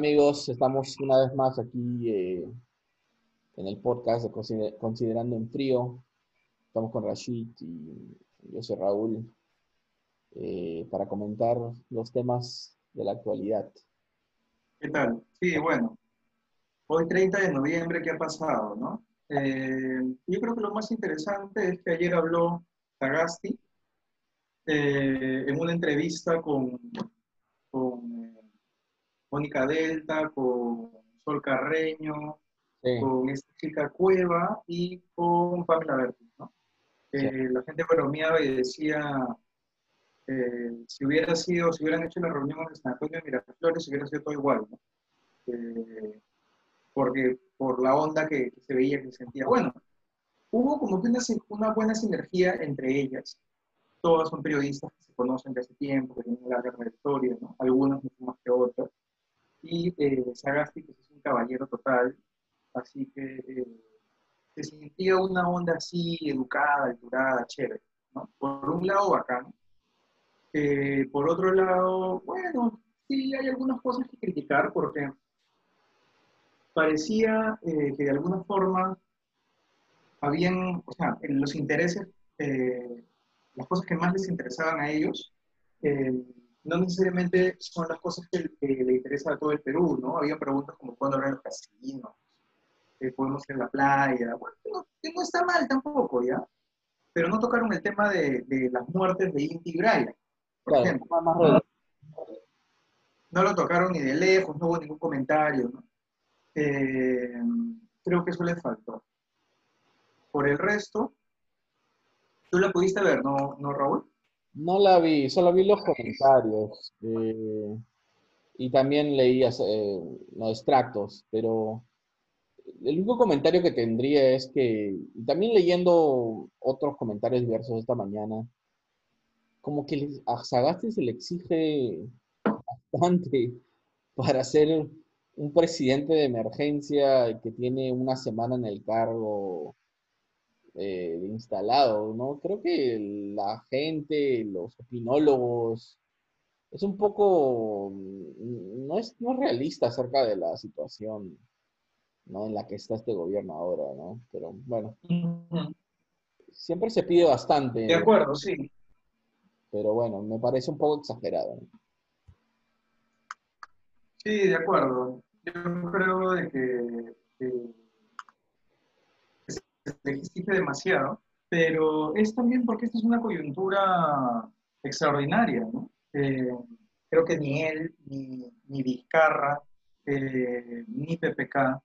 Amigos, estamos una vez más aquí eh, en el podcast de Considerando en Frío. Estamos con Rashid y yo soy Raúl eh, para comentar los temas de la actualidad. ¿Qué tal? Sí, bueno, hoy 30 de noviembre, ¿qué ha pasado? No? Eh, yo creo que lo más interesante es que ayer habló Sagasti en una entrevista con Mónica Delta, con Sol Carreño, con esta chica Cueva y con Pamela Verde, ¿no? Eh, la gente bromeaba y decía, eh, si hubiera sido, si hubieran hecho la reunión en San Antonio de Miraflores, hubiera sido todo igual, ¿no? Eh, porque por la onda que, se veía, que se sentía. Bueno, hubo como que una, una, buena sinergia entre ellas. Todas son periodistas que se conocen de hace tiempo, que tienen larga trayectoria, ¿no? Algunas mucho más que otras y eh, Sagasti pues, es un caballero total, así que eh, se sentía una onda así, educada, alturada, chévere. Por un lado, bacán. Eh, por otro lado, bueno, sí hay algunas cosas que criticar porque parecía eh, que de alguna forma habían, o sea, los intereses, las cosas que más les interesaban a ellos, no necesariamente son las cosas que, le interesan a todo el Perú, ¿no? Había preguntas como cuándo abren los casinos, eh, podemos ir a la playa, bueno, no, está mal tampoco, ¿ya? Pero no tocaron el tema de, las muertes de Inti Brian, por ejemplo. No, lo tocaron ni de lejos, no hubo ningún comentario, ¿no? Eh, creo que eso le faltó. Por el resto, ¿tú la pudiste ver, no, no Raúl? No la vi, solo vi los comentarios eh, y también leí eh, los extractos, pero el único comentario que tendría es que, también leyendo otros comentarios diversos esta mañana, como que a Sagasti se le exige bastante para ser un presidente de emergencia que tiene una semana en el cargo eh, instalado, ¿no? Creo que la gente, los opinólogos, es un poco, mm, no es, no realista acerca de la situación, ¿no? En la que está este gobierno ahora, ¿no? Pero bueno, siempre se pide bastante. De acuerdo, sí. Pero bueno, me parece un poco exagerado. Sí, de acuerdo. Yo creo de que se exige demasiado, pero es también porque esta es una coyuntura extraordinaria, ¿no? Eh, creo que ni él, ni, ni Vizcarra, eh, ni PPK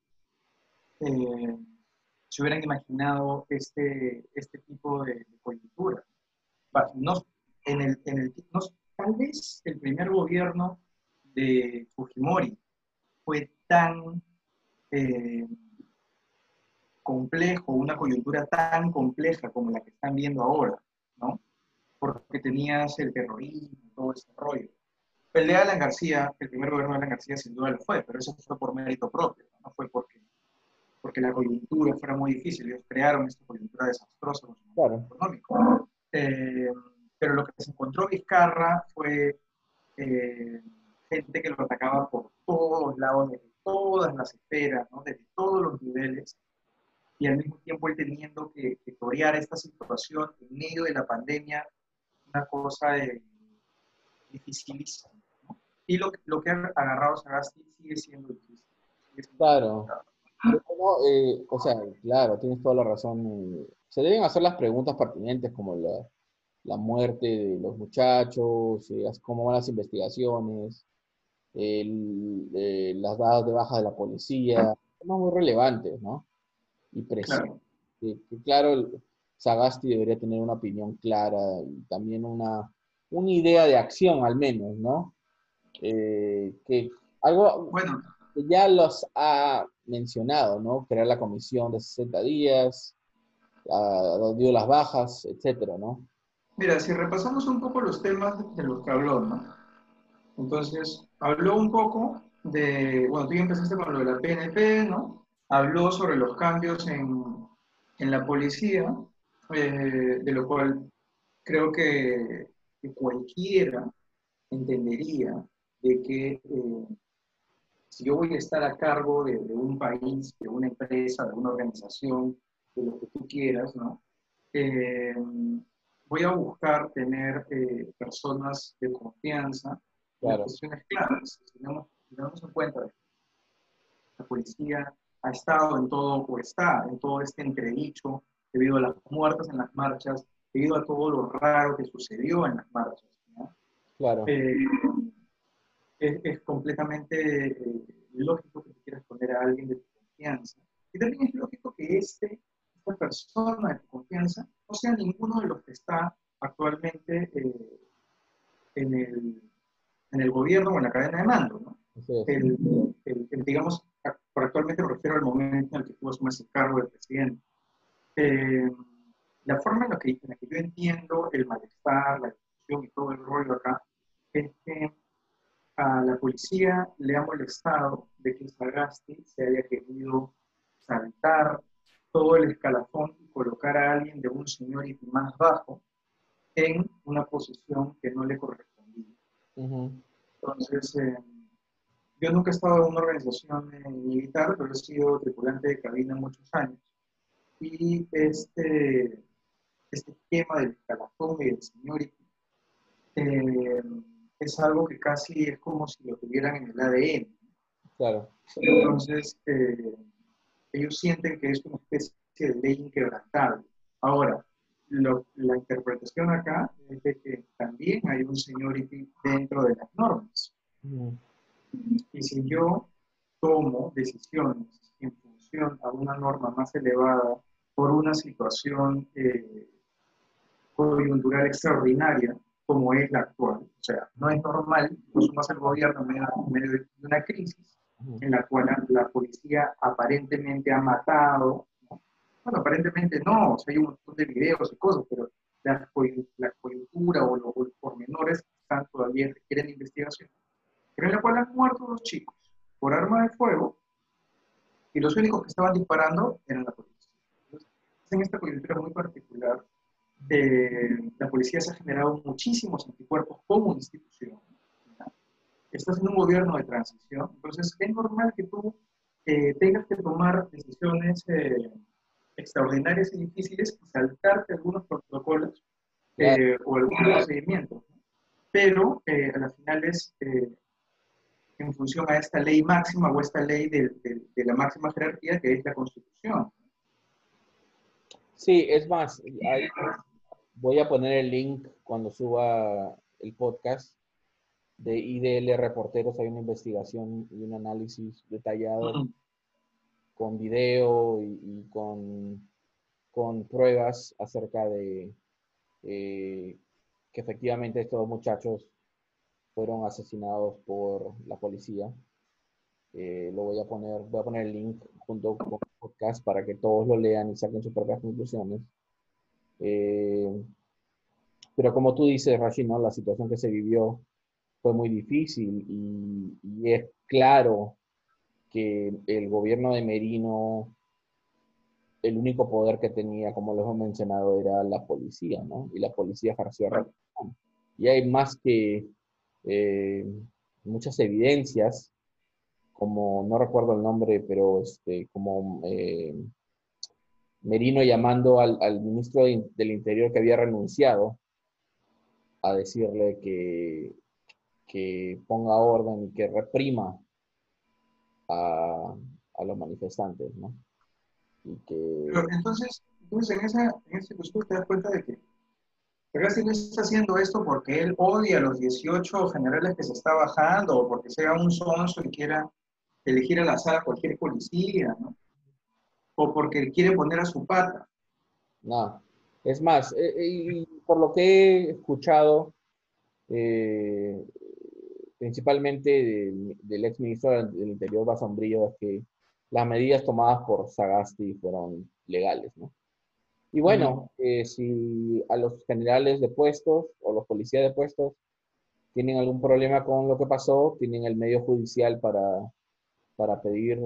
eh, se hubieran imaginado este, este tipo de, coyuntura. No, en el, en el, tal vez el primer gobierno de Fujimori fue tan complejo, una coyuntura tan compleja como la que están viendo ahora, ¿no? Porque tenías el terrorismo, todo ese rollo. El de Alan García, el primer gobierno de Alan García sin duda lo fue, pero eso fue por mérito propio, no fue porque, porque la coyuntura fuera muy difícil. Ellos crearon esta coyuntura desastrosa claro. económico. Eh, pero lo que se encontró Vizcarra fue eh, gente que lo atacaba por todos lados, desde todas las esferas, ¿no? desde todos los niveles, y al mismo tiempo él teniendo que, que torear esta situación en medio de la pandemia, una cosa de, dificilísima. Y lo, lo, que ha agarrado Sagasti sigue siendo difícil. claro. Eh, o sea, claro, tienes toda la razón. Se deben hacer las preguntas pertinentes como la, la muerte de los muchachos, eh, cómo van las investigaciones, el, eh, las dadas de baja de la policía, temas muy relevantes, ¿no? y. Claro. Sagasti debería tener una opinión clara y también una, una idea de acción al menos, ¿no? Eh, que algo bueno. que ya los ha mencionado, ¿no? Crear la comisión de 60 días, dio las bajas, etcétera, ¿no? Mira, si repasamos un poco los temas de los que habló, ¿no? Entonces, habló un poco de, bueno, tú ya empezaste con lo de la PNP, ¿no? habló sobre los cambios en, en la policía, eh, de lo cual creo que, cualquiera entendería de que eh, si yo voy a estar a cargo de, un país, de una empresa, de una organización, de lo que tú quieras, ¿no? Eh, voy a buscar tener eh, personas de confianza, claro. cuestiones claras. Si tenemos, en cuenta la policía ha estado en todo, o está en todo este entredicho, debido a las muertes en las marchas, debido a todo lo raro que sucedió en las marchas. Claro. Eh, es, completamente eh, lógico que quieras poner a alguien de tu confianza. Y también es lógico que este, esta persona de tu confianza no sea ninguno de los que está actualmente eh, en, el, en, el, gobierno o en la cadena de mando. ¿no? El, digamos, por actualmente me refiero al momento en el que tú asumes el cargo de presidente. Eh, la forma en la, que, en la que yo entiendo el malestar, la discusión y todo el rollo acá es que a la policía le ha molestado de que Sagasti se haya querido saltar todo el escalafón y colocar a alguien de un seniority más bajo en una posición que no le correspondía. Entonces, eh, yo nunca he estado en una organización eh, militar, pero he sido tripulante de cabina muchos años. Y este, este tema del escalafón y del seniority eh, es algo que casi es como si lo tuvieran en el ADN. Claro. Entonces, eh, ellos sienten que es una especie de ley inquebrantable. Ahora, la interpretación acá es de que también hay un seniority dentro de las normas. Mm. Y si yo tomo decisiones en función a una norma más elevada por una situación eh, coyuntural extraordinaria, como es la actual. O sea, no es normal que sumas el gobierno en medio, de una crisis en la cual la policía aparentemente ha matado. Bueno, aparentemente no, o sea, hay un montón de videos y cosas, pero la, coyuntura o los, pormenores están todavía requieren investigación. En la cual han muerto los chicos por arma de fuego y los únicos que estaban disparando eran la policía. Entonces, en esta coyuntura muy particular, eh, la policía se ha generado muchísimos anticuerpos como institución. Estás en un gobierno de transición, entonces es normal que tú eh, tengas que tomar decisiones eh, extraordinarias y difíciles y saltarte algunos protocolos o algunos procedimientos. Pero a las finales, en función a esta ley máxima o esta ley de, de la máxima jerarquía que es la Constitución. Sí, es más, voy a poner el link cuando suba el podcast de IDL Reporteros. Hay una investigación y un análisis detallado con video y, con, con, pruebas acerca de eh, que efectivamente estos muchachos fueron asesinados por la policía. Eh, lo voy a poner, voy a poner el link junto con el podcast para que todos lo lean y saquen sus propias conclusiones. Eh, pero como tú dices, Rashid, ¿no? la situación que se vivió fue muy difícil y, y, es claro que el gobierno de Merino, el único poder que tenía, como lo hemos mencionado, era la policía, ¿no? Y la policía ejerció. Y hay más que eh, muchas evidencias como, no recuerdo el nombre, pero este, como eh, Merino llamando al, ministro del Interior que había renunciado a decirle que, que ponga orden y que reprima a, los manifestantes, ¿no? Y que... entonces, entonces en, esa, en ese discurso te das cuenta de que Ragasti no está haciendo esto porque él odia a los 18 generales que se está bajando o porque sea un sonso y quiera elegir al azar a cualquier policía, ¿no? O porque quiere poner a su pata. No, es más, eh, eh, por lo que he escuchado, eh, principalmente del, ex ministro del Interior, Basombrillo, es que las medidas tomadas por Sagasti fueron legales, ¿no? Y bueno, si a los generales de puestos o los policías de puestos tienen algún problema con lo que pasó, tienen el medio judicial para para pedir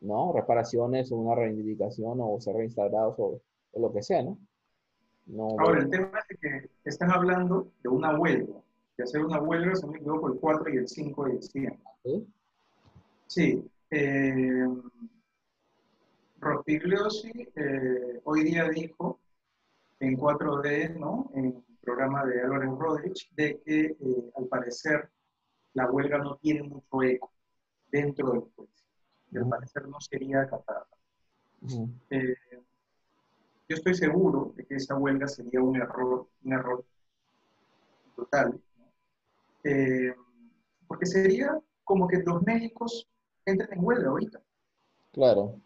¿no? reparaciones o una reivindicación o ser reinstaurados o, lo que sea, ¿no? Ahora, el tema es que están hablando de una huelga, de hacer una huelga, se me equivoco, el 4 y el 5 de diciembre. Sí. Eh, Rospigliosi eh, hoy día dijo en 4D, ¿no? En el programa de Álvaro Rodríguez, de que eh, al parecer la huelga no tiene mucho eco dentro del juicio. Y al parecer no sería acatada. Eh, yo estoy seguro de que esa huelga sería un error, un error total. Porque sería como que los médicos entren en huelga ahorita. Claro.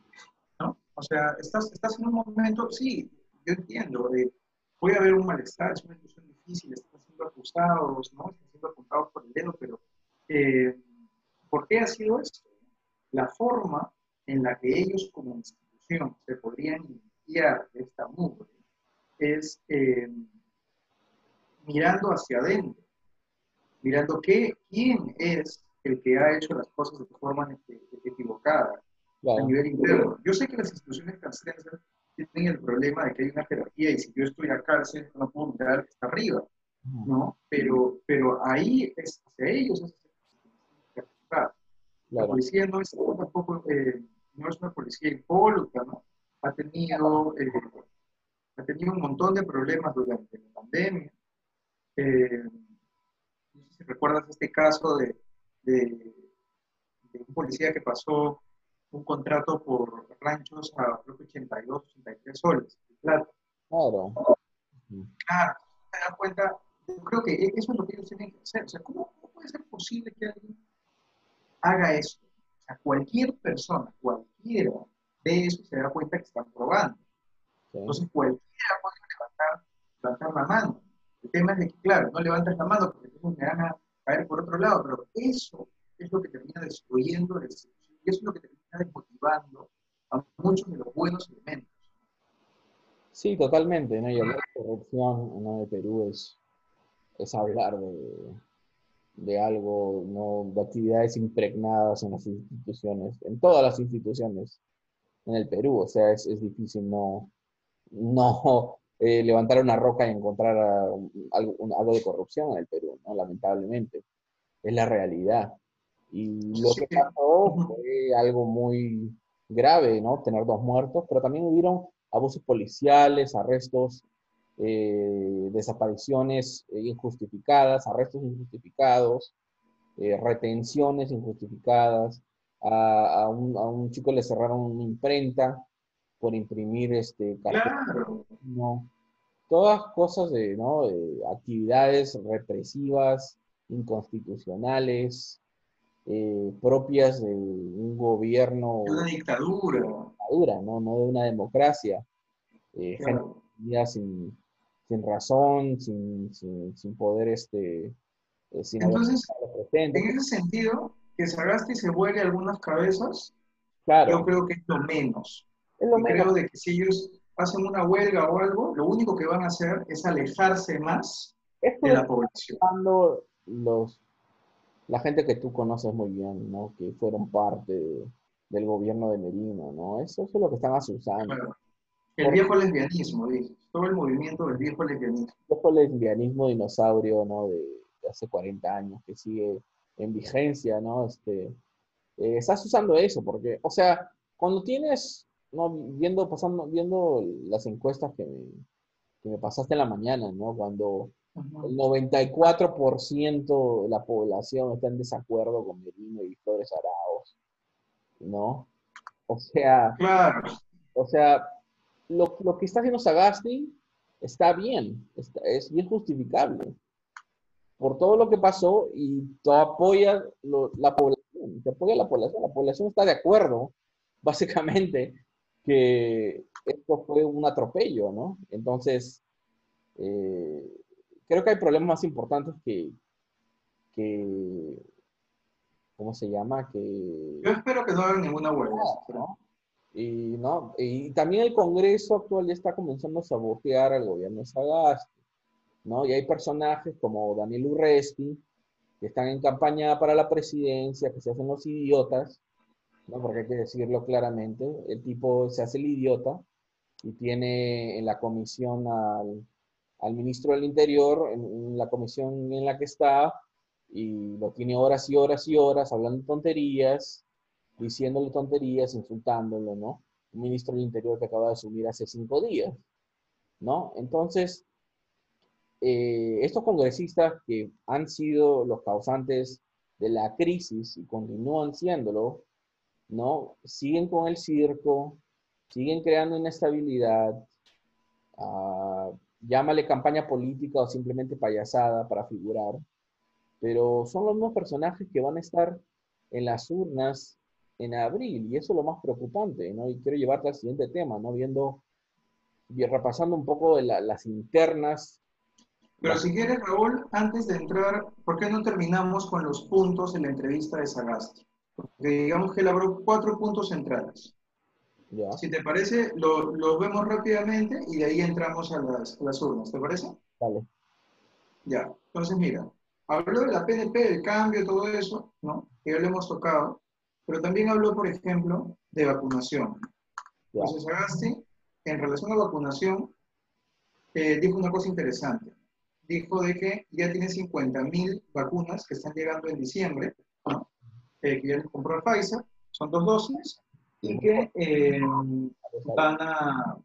O sea, estás, estás en un momento, sí, yo entiendo, puede haber un malestar, es una situación difícil, están siendo acusados, ¿no? Están siendo apuntados por el dedo, pero eh, ¿por qué ha sido esto? La forma en la que ellos como institución se podrían de esta mugre es eh, mirando hacia adentro, mirando qué, quién es el que ha hecho las cosas de forma equivocada, a nivel interno. Yo sé que las instituciones carcelarias tienen el problema de que hay una jerarquía y si yo estoy a cárcel no puedo mirar que está arriba, ¿no? Pero, pero ahí es hacia ellos es La policía no es tampoco, eh, no es una policía impoluta, ¿no? Ha tenido, eh, ha tenido un montón de problemas durante la pandemia. Eh, no sé si recuerdas este caso de, de, de un policía que pasó un contrato por ranchos a creo que 82, 83 soles Claro. Claro. Claro, te das cuenta, yo creo que eso es lo que ellos tienen que hacer. O sea, ¿cómo, puede ser posible que alguien haga eso? O sea, cualquier persona, cualquiera de eso se da cuenta que están probando. Entonces, cualquiera puede levantar, levantar la mano. El tema es de que, claro, no levantas la mano porque entonces me van a caer por otro lado, pero eso es lo que termina destruyendo el y eso es lo que termina desmotivando a muchos de los buenos elementos. Sí, totalmente, ¿no? Y hablar de corrupción en de Perú es, es hablar de, de algo, ¿no? de actividades impregnadas en las instituciones, en todas las instituciones en el Perú. O sea, es, es difícil no, no eh, levantar una roca y encontrar algo, de corrupción en el Perú, ¿no? lamentablemente. Es la realidad. Y lo que pasó fue algo muy grave, ¿no? Tener dos muertos, pero también hubieron abusos policiales, arrestos, eh, desapariciones eh, injustificadas, arrestos injustificados, eh, retenciones injustificadas. A, un, a, un, chico le cerraron una imprenta por imprimir este claro. no todas cosas de ¿no? actividades represivas inconstitucionales eh, propias de un gobierno. De una dictadura. dictadura ¿no? no de una democracia. Eh, sin, sin, razón, sin, sin, sin poder, este, eh, Entonces, en ese sentido, que Sagasti se vuelve algunas cabezas, claro. yo creo que es lo menos. Es lo menos. Creo de que si ellos hacen una huelga o algo, lo único que van a hacer es alejarse más de la población. Los la gente que tú conoces muy bien, ¿no? Que fueron parte del gobierno de Merino, ¿no? Eso, es lo que están asusando. El viejo lesbianismo. Todo el movimiento del viejo lesbianismo. El viejo lesbianismo dinosaurio, ¿no? De, hace 40 años, que sigue en vigencia, ¿no? Este, eh, estás usando eso, porque, o sea, cuando tienes, ¿no? Viendo, pasando, viendo las encuestas que me, que me pasaste en la mañana, ¿no? Cuando el 94% de la población está en desacuerdo con Merino y Flores Araos, ¿no? O sea, claro. o sea lo, que está haciendo Sagasti está bien, es bien justificable por todo lo que pasó y tú apoyas la población, te apoya la población, la población está de acuerdo, básicamente, que esto fue un atropello, ¿no? Entonces, eh, creo que hay problemas más importantes que, que ¿cómo se llama? Que, Yo espero que no hagan ninguna huelga. Y, ¿no? y también el Congreso actual ya está comenzando a sabotear al gobierno de Sagasti, ¿no? Y hay personajes como Daniel Urresti, que están en campaña para la presidencia, que se hacen los idiotas, ¿no? Porque hay que decirlo claramente, el tipo se hace el idiota y tiene en la comisión al al ministro del Interior en, la comisión en la que está y lo tiene horas y horas y horas hablando tonterías diciéndole tonterías, insultándolo, ¿no? Un ministro del Interior que acaba de asumir hace cinco días, ¿no? Entonces, eh, estos congresistas que han sido los causantes de la crisis y continúan siéndolo, ¿no? Siguen con el circo, siguen creando inestabilidad, uh, llámale campaña política o simplemente payasada para figurar, pero son los mismos personajes que van a estar en las urnas en abril, y eso es lo más preocupante, ¿no? Y quiero llevarte al siguiente tema, ¿no? Viendo, repasando un poco las internas. Pero si quieres, Raúl, antes de entrar, ¿por qué no terminamos con los puntos en la entrevista de Sagasti? Porque digamos que él abrió cuatro puntos centrales. Ya. Si te parece, los lo vemos rápidamente y de ahí entramos a las, a las urnas, ¿te parece? Vale. Ya, entonces mira, habló de la PNP, del cambio, todo eso, ¿no? Que ya lo hemos tocado, pero también habló, por ejemplo, de vacunación. Entonces, Agasti, en relación a vacunación, eh, dijo una cosa interesante. Dijo de que ya tiene 50.000 vacunas que están llegando en diciembre, ¿no? eh, que ya les compró Pfizer, son dos dosis, y que eh, van a,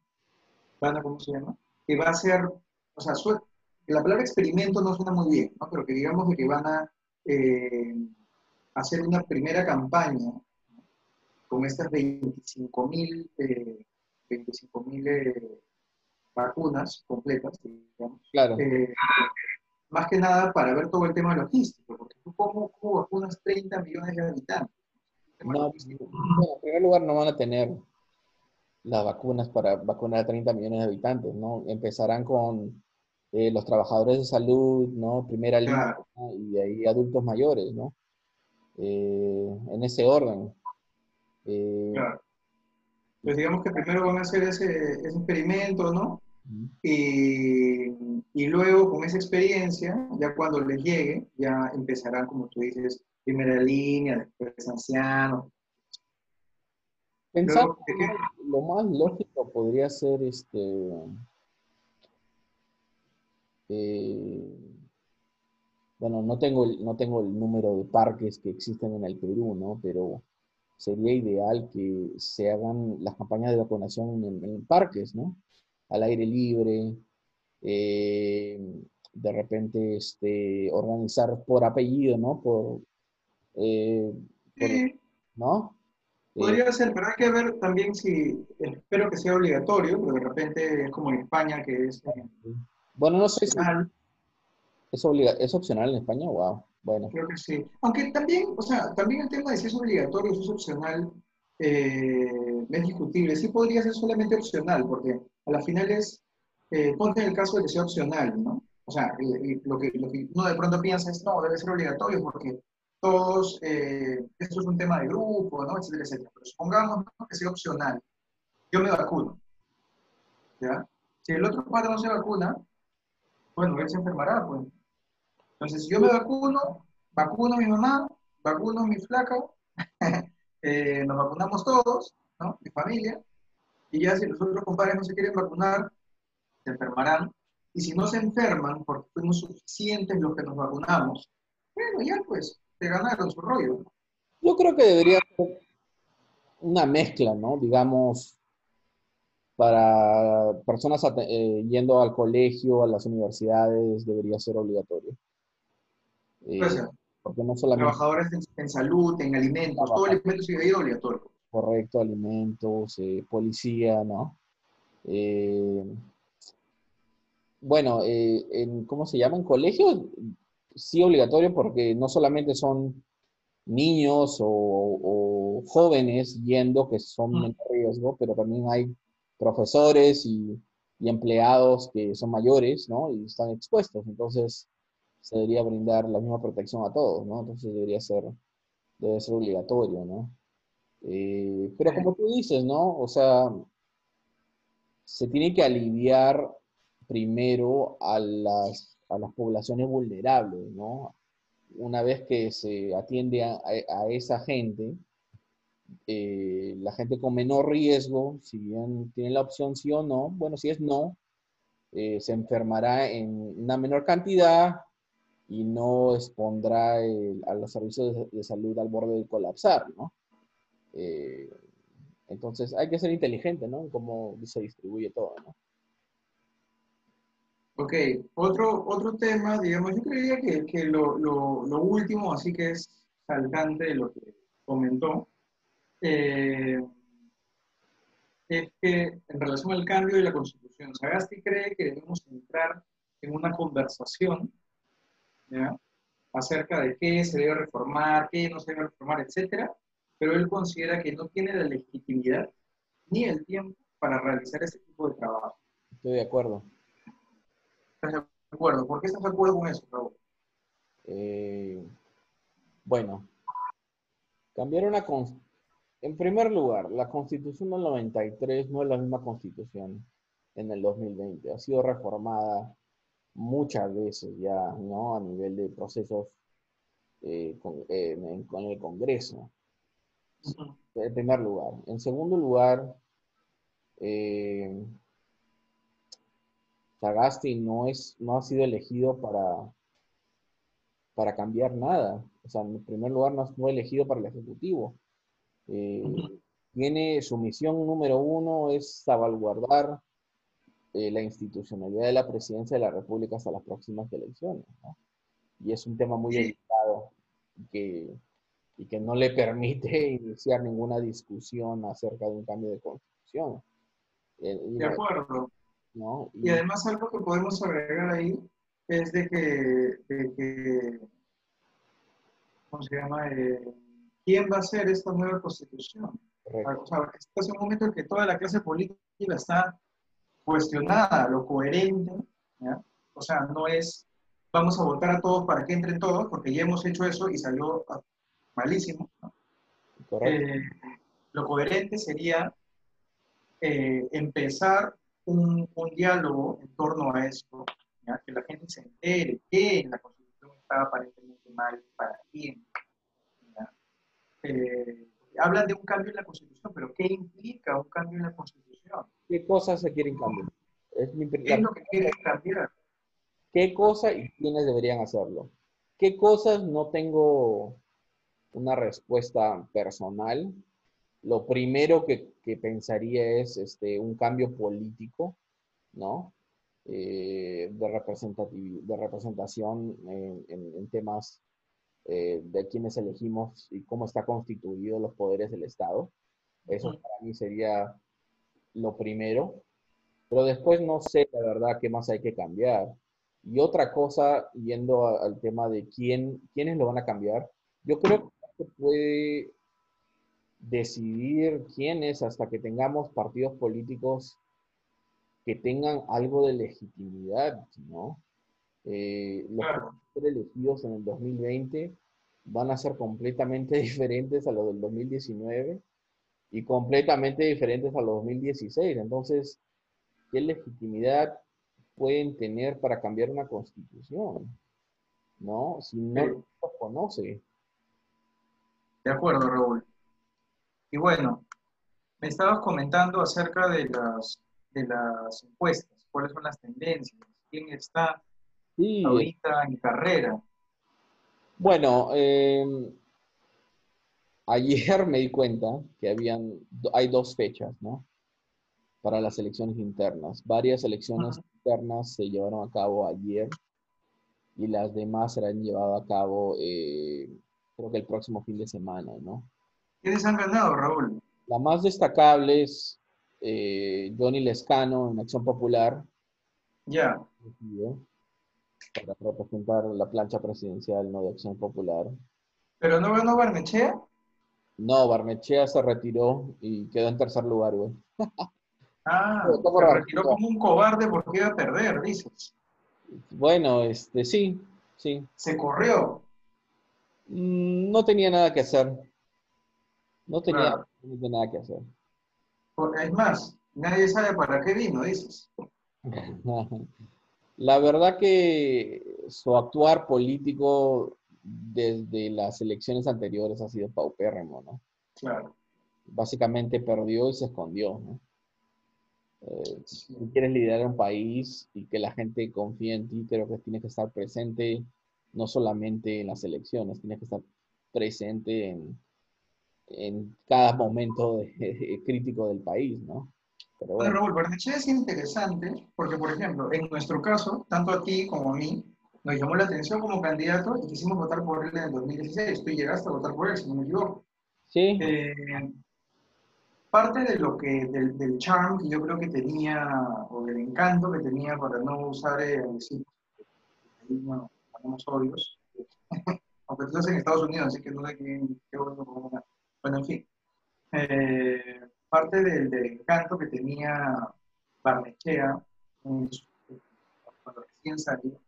van a, ¿cómo se llama? Que va a ser, o sea, la palabra experimento no suena muy bien, ¿no? pero que digamos de que van a eh, hacer una primera campaña con estas 25.000 eh, 25 eh, vacunas completas, digamos. Claro. Más que nada para ver todo el tema logístico, porque tú cómo, cómo vacunas 30 millones de habitantes. No, en primer lugar no van a tener las vacunas para vacunar a 30 millones de habitantes, ¿no? Empezarán con eh, los trabajadores de salud, ¿no? Primera línea, y de ahí adultos mayores, ¿no? Eh, en ese orden. Eh, claro. Pues digamos que primero van a hacer ese, ese experimento, ¿no? Y, y, luego con esa experiencia, ya cuando les llegue, ya empezarán, como tú dices, primera línea, después ancianos. Pensar lo más lógico podría ser este eh, bueno, no tengo, el, no tengo el número de parques que existen en el Perú, ¿no? Pero sería ideal que se hagan las campañas de vacunación en, parques, ¿no? Al aire libre, eh, de repente este, organizar por apellido, ¿no? Por, eh, ¿No? Podría ser, pero hay que ver también si, espero que sea obligatorio, pero de repente es como en España que es... Bueno, no sé si es, es opcional en España, wow. Bueno. Creo que sí. Aunque también, o sea, también el tema de si es obligatorio o si es opcional eh, es discutible. Sí podría ser solamente opcional, porque a la final es, eh, ponte en el caso de que sea opcional, ¿no? O sea, lo, que, lo que uno de pronto piensa es, no, debe ser obligatorio porque todos, eh, esto es un tema de grupo, ¿no? Etcétera, etcétera. Pero supongamos que sea opcional. Yo me vacuno, ¿ya? Si el otro padre no se vacuna, bueno, él se enfermará, pues. Entonces, si yo me vacuno, vacuno a mi mamá, vacuno a mi flaca, eh, nos vacunamos todos, ¿no? Mi familia, y ya si los otros compadres no se quieren vacunar, se enfermarán. Y si no se enferman, porque fuimos suficientes los que nos vacunamos, bueno, ya pues, se ganaron su rollo. Yo creo que debería ser una mezcla, ¿no? Digamos, para personas eh, yendo al colegio, a las universidades, debería ser obligatorio. Eh, porque no solamente... Trabajadores en, salud, en alimentos, todo el alimento sigue obligatorio. Correcto, alimentos, eh, policía, ¿no? bueno, en, ¿cómo se llama? En colegio, sí obligatorio porque no solamente son niños o, jóvenes yendo que son en riesgo, pero también hay profesores y, empleados que son mayores, ¿no? Y están expuestos. Entonces, se debería brindar la misma protección a todos, ¿no? Entonces, debería ser, debe ser obligatorio, ¿no? Eh, pero como tú dices, ¿no? O sea, se tiene que aliviar primero a las, a las poblaciones vulnerables, ¿no? Una vez que se atiende a, esa gente, eh, la gente con menor riesgo, si bien tiene la opción sí o no, bueno, si es no, eh, se enfermará en una menor cantidad y no expondrá a los servicios de, salud al borde de colapsar, ¿no? Eh, entonces hay que ser inteligente, ¿no? En cómo se distribuye todo, ¿no? Ok, otro, otro tema, digamos, yo creía que, que lo, lo, lo, último, así que es saltante de lo que comentó, eh, es que en relación al cambio de la Constitución, Sagasti cree que debemos entrar en una conversación ¿ya? acerca de qué se debe reformar, qué no se debe reformar, etcétera, pero él considera que no tiene la legitimidad ni el tiempo para realizar ese tipo de trabajo. Estoy de acuerdo. ¿Estás de acuerdo? ¿Por qué estás de acuerdo con eso, Raúl? Eh, bueno, cambiar una... En primer lugar, la constitución del 93 no es la misma constitución en el 2020. Ha sido reformada muchas veces ya, ¿no? A nivel de procesos eh, con, el Congreso. En primer lugar. En segundo lugar, eh, Sagasti no, es, no ha sido elegido para, para cambiar nada. O sea, en primer lugar, no fue elegido para el Ejecutivo. Eh, tiene su misión número uno es salvaguardar eh, la institucionalidad de la presidencia de la República hasta las próximas elecciones. Y es un tema muy delicado que, y que no le permite iniciar ninguna discusión acerca de un cambio de constitución. Eh, de acuerdo. Y, además algo que podemos agregar ahí es de que, ¿cómo se llama? Eh, ¿Quién va a hacer esta nueva constitución? O sea, este es un momento en que toda la clase política está cuestionada, lo coherente, o sea, no es vamos a votar a todos para que entren todos, porque ya hemos hecho eso y salió malísimo. Eh, lo coherente sería eh, empezar un, un, diálogo en torno a esto, que la gente se entere que la Constitución está aparentemente mal para quién. Eh, hablan de un cambio en la Constitución, pero ¿qué implica un cambio en la Constitución? ¿Qué cosas se quieren cambiar? Es mi ¿Qué es lo que quieren cambiar? ¿Qué cosas y quiénes deberían hacerlo? ¿Qué cosas no tengo una respuesta personal? Lo primero que, que pensaría es este, un cambio político, ¿no? Eh, de, representatividad, de representación en, en, temas eh, de quienes elegimos y cómo está constituido los poderes del Estado. Eso para mí sería lo primero. Pero después no sé, la verdad, qué más hay que cambiar. Y otra cosa, yendo al tema de quién, quiénes lo van a cambiar, yo creo que puede decidir quiénes hasta que tengamos partidos políticos que tengan algo de legitimidad, ¿no? Eh, los que elegidos en el 2020 van a ser completamente diferentes a los del 2019 y completamente diferentes a los 2016. Entonces, ¿qué legitimidad pueden tener para cambiar una constitución? ¿No? Si no lo conoce. De acuerdo, Raúl. Y bueno, me estabas comentando acerca de las, de las encuestas, cuáles son las tendencias, quién está ahorita en carrera. Bueno, em, ayer me di cuenta que habían, hay dos fechas, ¿no? Para las elecciones internas. Varias elecciones internas se llevaron a cabo ayer y las demás serán llevadas a cabo, eh, creo que el próximo fin de semana, ¿no? ¿Quiénes han ganado, Raúl? La más destacable es eh, Johnny Lescano en Acción Popular. Ya. Para representar la plancha presidencial ¿no? de Acción Popular. ¿Pero no ganó Barnechea? No, Barnechea se retiró y quedó en tercer lugar, güey. Ah, se retiró como un cobarde porque iba a perder, dices. Bueno, este, sí, sí. ¿Se corrió? Mm, no tenía nada que hacer. No tenía nada que hacer. Es más, nadie sabe para qué vino, dices. La verdad que su actuar político desde las elecciones anteriores ha sido paupérrimo, ¿no? Claro. Básicamente perdió y se escondió, ¿no? Eh, si quieres liderar un país y que la gente confíe en ti, creo que tienes que estar presente no solamente en las elecciones, tienes que estar presente en, en cada momento crítico del país, ¿no? Pero bueno. Raúl, Barnechea es interesante porque, por ejemplo, en nuestro caso, tanto a ti como a mí, nos llamó la atención como candidato y quisimos votar por él en el 2016. Tú llegaste a votar por él, si no me equivoco. Sí. Eh, parte de lo que, del, del, charm que yo creo que tenía, o del encanto que tenía para no usar el eh, sí, no tenemos odios, aunque tú estás en Estados Unidos, así que no sé qué, qué bueno, bueno, en fin. Eh, parte del, del, encanto que tenía Barnechea cuando recién salió,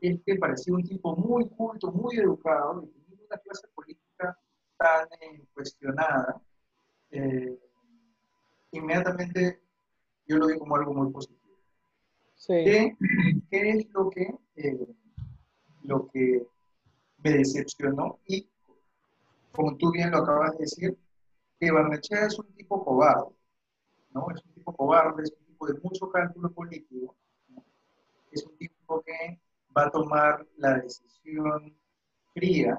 es que parecía un tipo muy culto, muy educado, y tenía una clase política tan eh, cuestionada. Eh, inmediatamente yo lo vi como algo muy positivo. ¿Qué, es lo que, eh, lo que me decepcionó? Y como tú bien lo acabas de decir, que Barnechea es un tipo cobarde, ¿no? Es un tipo cobarde, es un tipo de mucho cálculo político, es un tipo que va a tomar la decisión fría,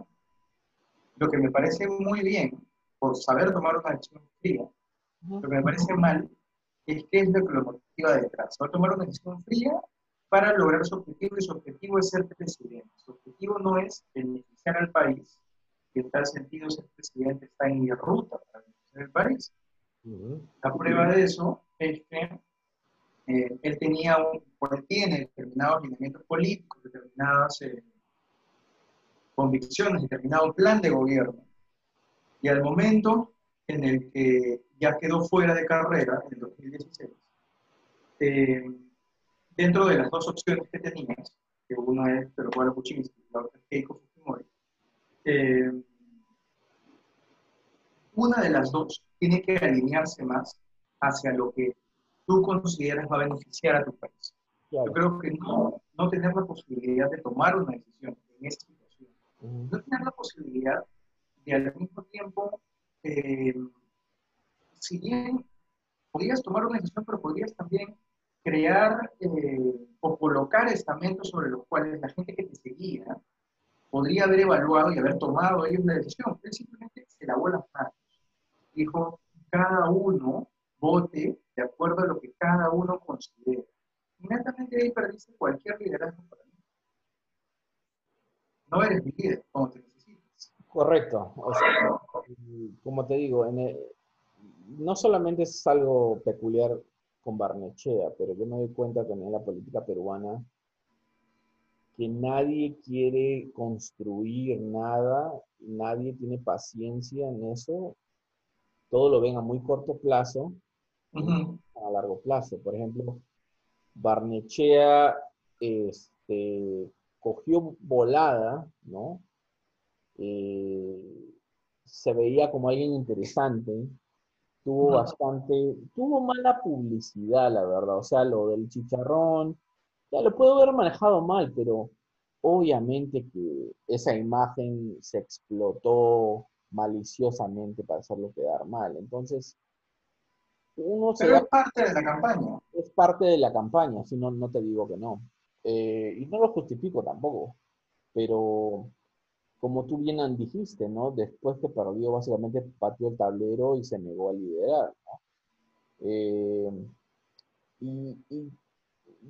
lo que me parece muy bien, por saber tomar una decisión fría, lo que me parece mal es que es lo que lo motiva detrás. Va a tomar una decisión fría para lograr su objetivo y su objetivo es ser presidente. Su objetivo no es beneficiar al país, en tal sentido ser presidente está en ruta para al país. La prueba de eso es que eh, él tenía un, tiene determinados lineamientos políticos, determinadas eh, convicciones, determinado plan de gobierno. Y al momento en el que ya quedó fuera de carrera, en el 2016, eh, dentro de las dos opciones que tenías, que una es Pedro Pablo Kuczynski y la otra es Keiko eh, una de las dos tiene que alinearse más hacia lo que tú consideras va a beneficiar a tu país. Yo creo que no, no tener la posibilidad de tomar una decisión en esta situación, no tener la posibilidad de al mismo tiempo eh, si bien podrías tomar una decisión, pero podrías también crear eh, o colocar estamentos sobre los cuales la gente que te seguía podría haber evaluado y haber tomado ellos la decisión. Él simplemente se lavó las manos. Dijo, cada uno vote de acuerdo a lo que cada uno considera. Inmediatamente ahí perdiste cualquier liderazgo para mí. No eres mi líder como te necesitas. Correcto. O sea, como te digo, no solamente es algo peculiar con Barnechea, pero yo me doy cuenta también en la política peruana que nadie quiere construir nada, nadie tiene paciencia en eso, todo lo ven a muy corto plazo, a largo plazo. Por ejemplo, Barnechea este, cogió volada, ¿no? Eh, se veía como alguien interesante, tuvo bastante, tuvo mala publicidad, la verdad, o sea, lo del chicharrón, ya lo puedo haber manejado mal, pero obviamente que esa imagen se explotó maliciosamente para hacerlo quedar mal. Entonces, uno Pero es parte de la campaña. Es parte de la campaña, si no, no te digo que no. Eh, y no lo justifico tampoco, pero como tú bien dijiste, ¿no? Después que perdió, básicamente pateó el tablero y se negó a liderar, ¿no? Eh, y,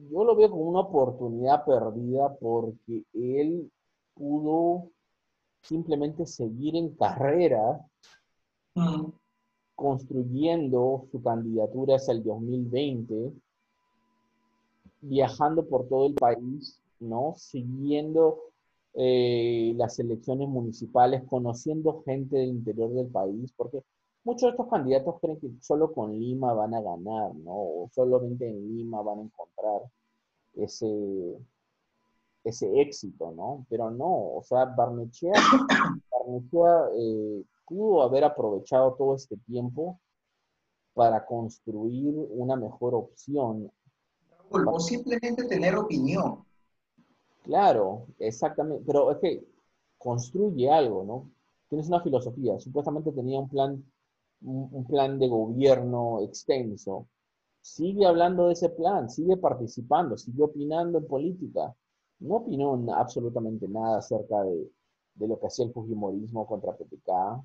yo lo veo como una oportunidad perdida porque él pudo simplemente seguir en carrera mm. construyendo su candidatura hacia el 2020, viajando por todo el país, ¿no? Siguiendo eh, las elecciones municipales, conociendo gente del interior del país, porque muchos de estos candidatos creen que solo con Lima van a ganar, ¿no? O solamente en Lima van a encontrar ese, ese éxito, ¿no? Pero no, o sea, Barnechea, Barnechea eh, pudo haber aprovechado todo este tiempo para construir una mejor opción. O simplemente tener opinión. Claro, exactamente. Pero es que construye algo, ¿no? Tienes una filosofía. Supuestamente tenía un plan, un, plan de gobierno extenso. Sigue hablando de ese plan, sigue participando, sigue opinando en política. No opinó absolutamente nada acerca de, lo que hacía el Fujimorismo contra PPK.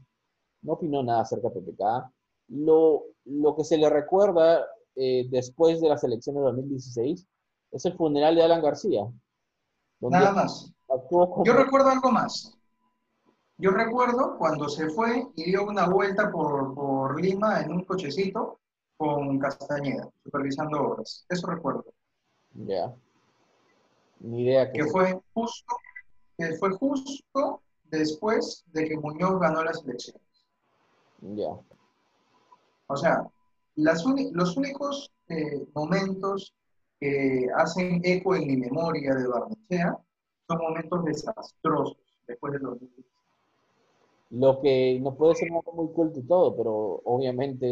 no opinó nada acerca de PPK. Lo, lo que se le recuerda eh, después de las elecciones de 2016 es el funeral de Alan García. Nada más. Yo recuerdo algo más. Yo recuerdo cuando se fue y dio una vuelta por, por Lima en un cochecito con Castañeda, supervisando obras. Eso recuerdo. Ya. Ni idea que, fue justo, que fue justo después de que Muñoz ganó las elecciones. Ya. O sea, las los únicos eh, momentos que hacen eco en mi memoria de Barnechea son momentos desastrosos después de los Lo que no puede ser muy culto y todo, pero obviamente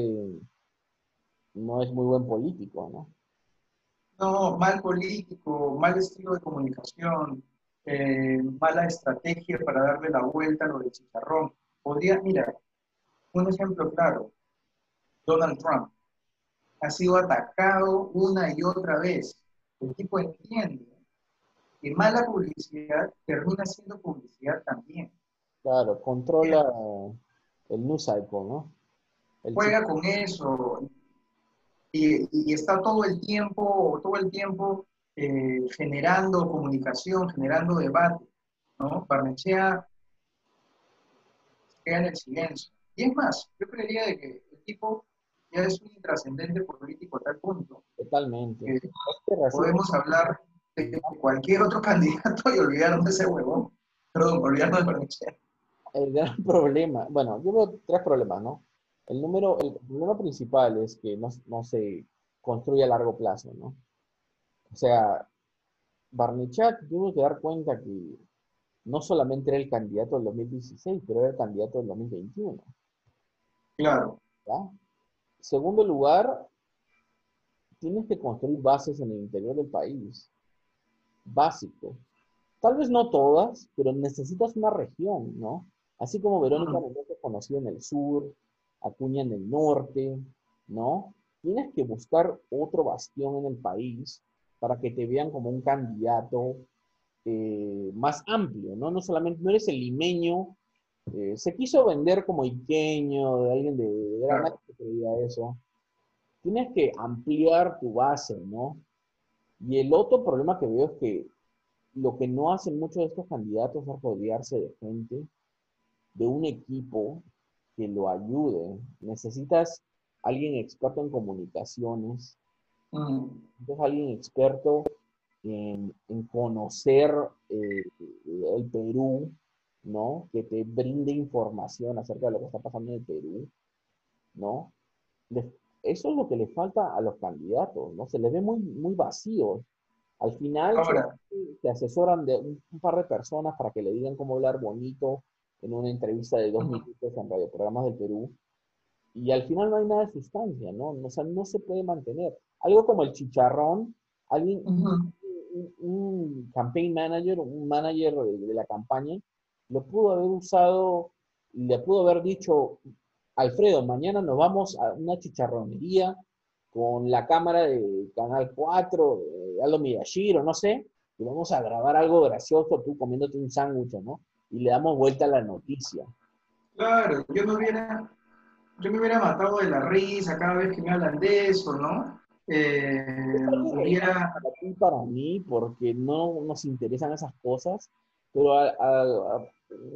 no es muy buen político, ¿no? No, mal político, mal estilo de comunicación, eh, mala estrategia para darle la vuelta a lo de chicharrón. Podría, mira, un ejemplo claro, Donald Trump ha sido atacado una y otra vez. El tipo entiende que mala publicidad termina siendo publicidad también. Claro, controla el news cycle, ¿no? Juega con eso, y, está todo el tiempo, todo el tiempo eh, generando comunicación, generando debate, ¿no? Barnechea queda en el silencio. Y es más, yo creería de que el tipo ya es un intrascendente político a tal punto. Totalmente. podemos hablar de cualquier otro candidato y olvidarnos de ese huevón. Perdón, olvidarnos de Barnechea. El gran problema, bueno, yo veo tres problemas, ¿no? El, número, el problema principal es que no, se construye a largo plazo, ¿no? O sea, Barnichat tuvo que dar cuenta que no solamente era el candidato del 2016, pero era el candidato del 2021. Claro. Segundo lugar, tienes que construir bases en el interior del país. Básico. Tal vez no todas, pero necesitas una región, ¿no? Así como Verónica Mendoza conocido en el sur, Acuña en el norte, ¿no? Tienes que buscar otro bastión en el país para que te vean como un candidato eh, más amplio, ¿no? No solamente, no eres el limeño, eh, se quiso vender como iqueño, de alguien de, de Granada que creía eso. Tienes que ampliar tu base, ¿no? Y el otro problema que veo es que lo que no hacen muchos de estos candidatos es rodearse de gente, de un equipo que lo ayude. Necesitas alguien experto en comunicaciones, mm. necesitas alguien experto en, conocer eh, el Perú, ¿no? Que te brinde información acerca de lo que está pasando en el Perú, ¿no? Eso es lo que le falta a los candidatos, ¿no? Se les ve muy, muy vacíos. Al final se, asesoran de un, par de personas para que le digan cómo hablar bonito, en una entrevista de dos minutos en radioprogramas del Perú, y al final no hay nada de sustancia, ¿no? O sea, no se puede mantener. Algo como el chicharrón, alguien, un, campaign manager, un manager de, la campaña, lo pudo haber usado, le pudo haber dicho, Alfredo, mañana nos vamos a una chicharronería con la cámara de Canal 4, de Aldo Miyashiro, no sé, y vamos a grabar algo gracioso, tú comiéndote un sándwich, ¿no? Y le damos vuelta a la noticia. Claro, yo me hubiera, yo me hubiera matado de la risa cada vez que me hablan de eso, ¿no? Eh, hubiera... Para mí, porque no nos interesan esas cosas, pero a,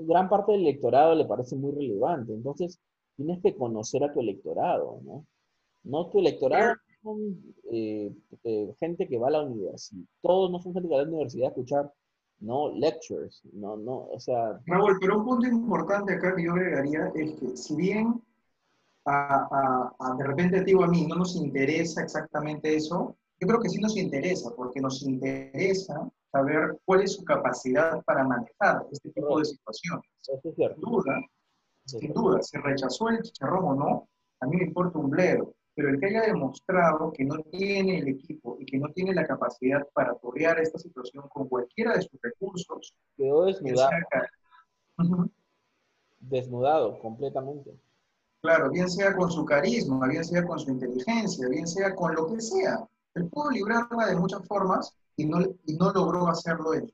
gran parte del electorado le parece muy relevante. Entonces, tienes que conocer a tu electorado, ¿no? No tu electorado son eh, eh, gente que va a la universidad. Todos no son gente que va a la universidad a escuchar no lectures, no, no, o sea... Raúl, pero un punto importante acá que yo agregaría es que si bien a, de repente a ti o a mí no nos interesa exactamente eso, yo creo que sí nos interesa, porque nos interesa saber cuál es su capacidad para manejar este tipo de situaciones. Sin duda, sin duda, si rechazó el chicharrón o no, a mí me importa un bledo pero el que haya demostrado que no tiene el equipo y que no tiene la capacidad para torear esta situación con cualquiera de sus recursos, quedó desnudado. Desnudado completamente. Claro, bien sea con su carisma, bien sea con su inteligencia, bien sea con lo que sea. Él pudo librarla de muchas formas y no, y no logró hacerlo él.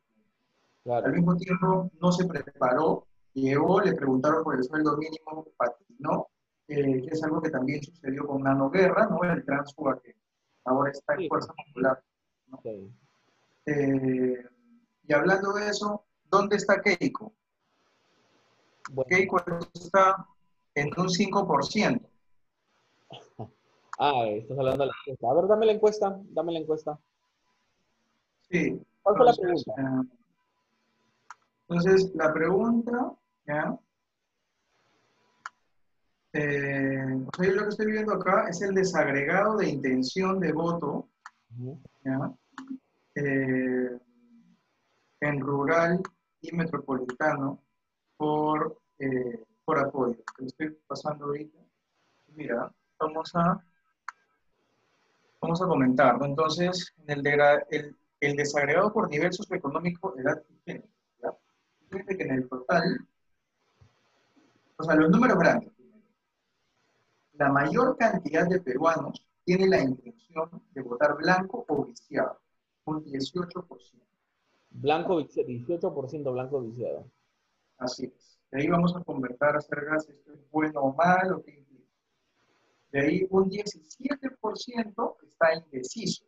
Al mismo tiempo, no se preparó llegó, le preguntaron por el sueldo mínimo, patinó, eh, que es algo que también sucedió con Nano Guerra, ¿no? El transfuga que ahora está en Fuerza Popular. ¿no? Eh, y hablando de eso, ¿dónde está Keiko? Keiko está en un 5%. Ah, estás hablando de la encuesta. A ver, dame la encuesta, dame la encuesta. Sí. ¿Cuál fue la pregunta? Eh, entonces, la pregunta, ¿ya? Eh, yo lo que estoy viendo acá es el desagregado de intención de voto, ¿ya? Eh, en rural y metropolitano por, eh, por apoyo. Lo estoy pasando ahorita. Mira, vamos a, vamos a comentar. ¿no? Entonces, en el, el, el, desagregado por nivel socioeconómico, edad y género. Fíjense que en el total, o sea, los números grandes, la mayor cantidad de peruanos tiene la intención de votar blanco o viciado, un 18%. Blanco, 18% blanco viciado. Así es. De ahí vamos a conversar acerca de si esto es bueno o malo, qué implica. De ahí un 17% está indeciso.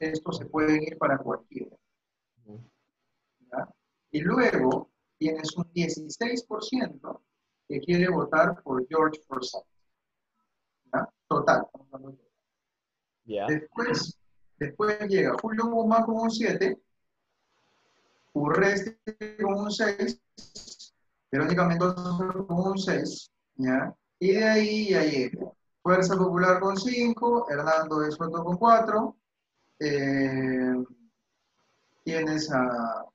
Esto se puede ir para cualquiera. Y luego tienes un 16% que quiere votar por George Forsyth. Total. Después, después llega Julio Guzmán con un 7 Urresti con un 6, Verónica Mendoza con un 6, ¿ya? Y de ahí ya llega Fuerza Popular con 5, Hernando de Soto con 4, eh, tienes a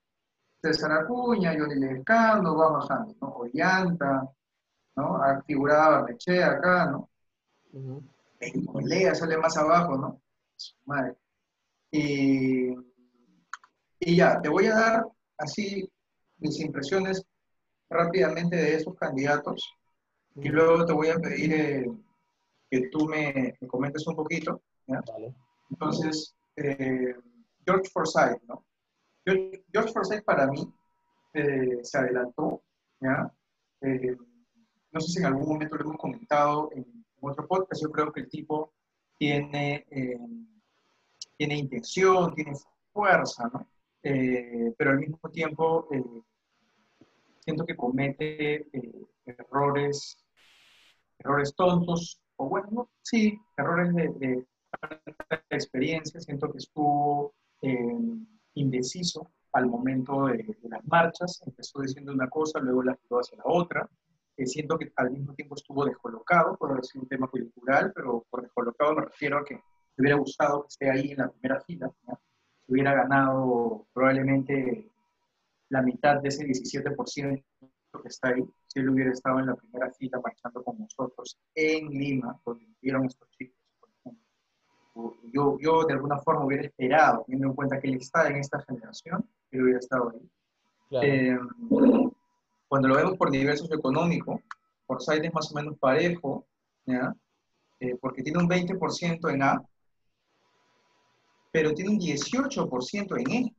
César Acuña, Johnny Lescano, va bajando, ¿no? Ollanta, ¿no? Ha figurado Meche acá, ¿no? Uh sale más abajo, ¿no? Madre. Y y ya, te voy a dar así mis impresiones rápidamente de esos candidatos y luego te voy a pedir eh, que tú me, comentes un poquito. Entonces, eh, George Forsyth, ¿no? George Forsyth para mí eh, se adelantó, ¿ya? no sé si en algún momento lo hemos comentado en otro podcast, yo creo que el tipo tiene, tiene intención, tiene fuerza, ¿no? Eh, pero al mismo tiempo eh, siento que comete eh, errores, errores tontos, o bueno, sí, errores de, experiencia, siento que estuvo indeciso al momento de, las marchas, empezó diciendo una cosa, luego la giró hacia la otra, siento que al mismo tiempo estuvo descolocado, por decir un tema cultural, pero por descolocado me refiero a que me hubiera gustado que esté ahí en la primera fila, hubiera ganado probablemente la mitad de ese 17% que está ahí, si él hubiera estado en la primera fila marchando con nosotros en Lima, donde vivieron estos chicos, por ejemplo. Yo, yo de alguna forma hubiera esperado, teniendo en cuenta que él está en esta generación, que él hubiera estado ahí. Eh, cuando lo vemos por nivel socioeconómico, Forsyth es más o menos parejo, ¿ya? Eh, porque tiene un 20% en A, pero tiene un 18% en E.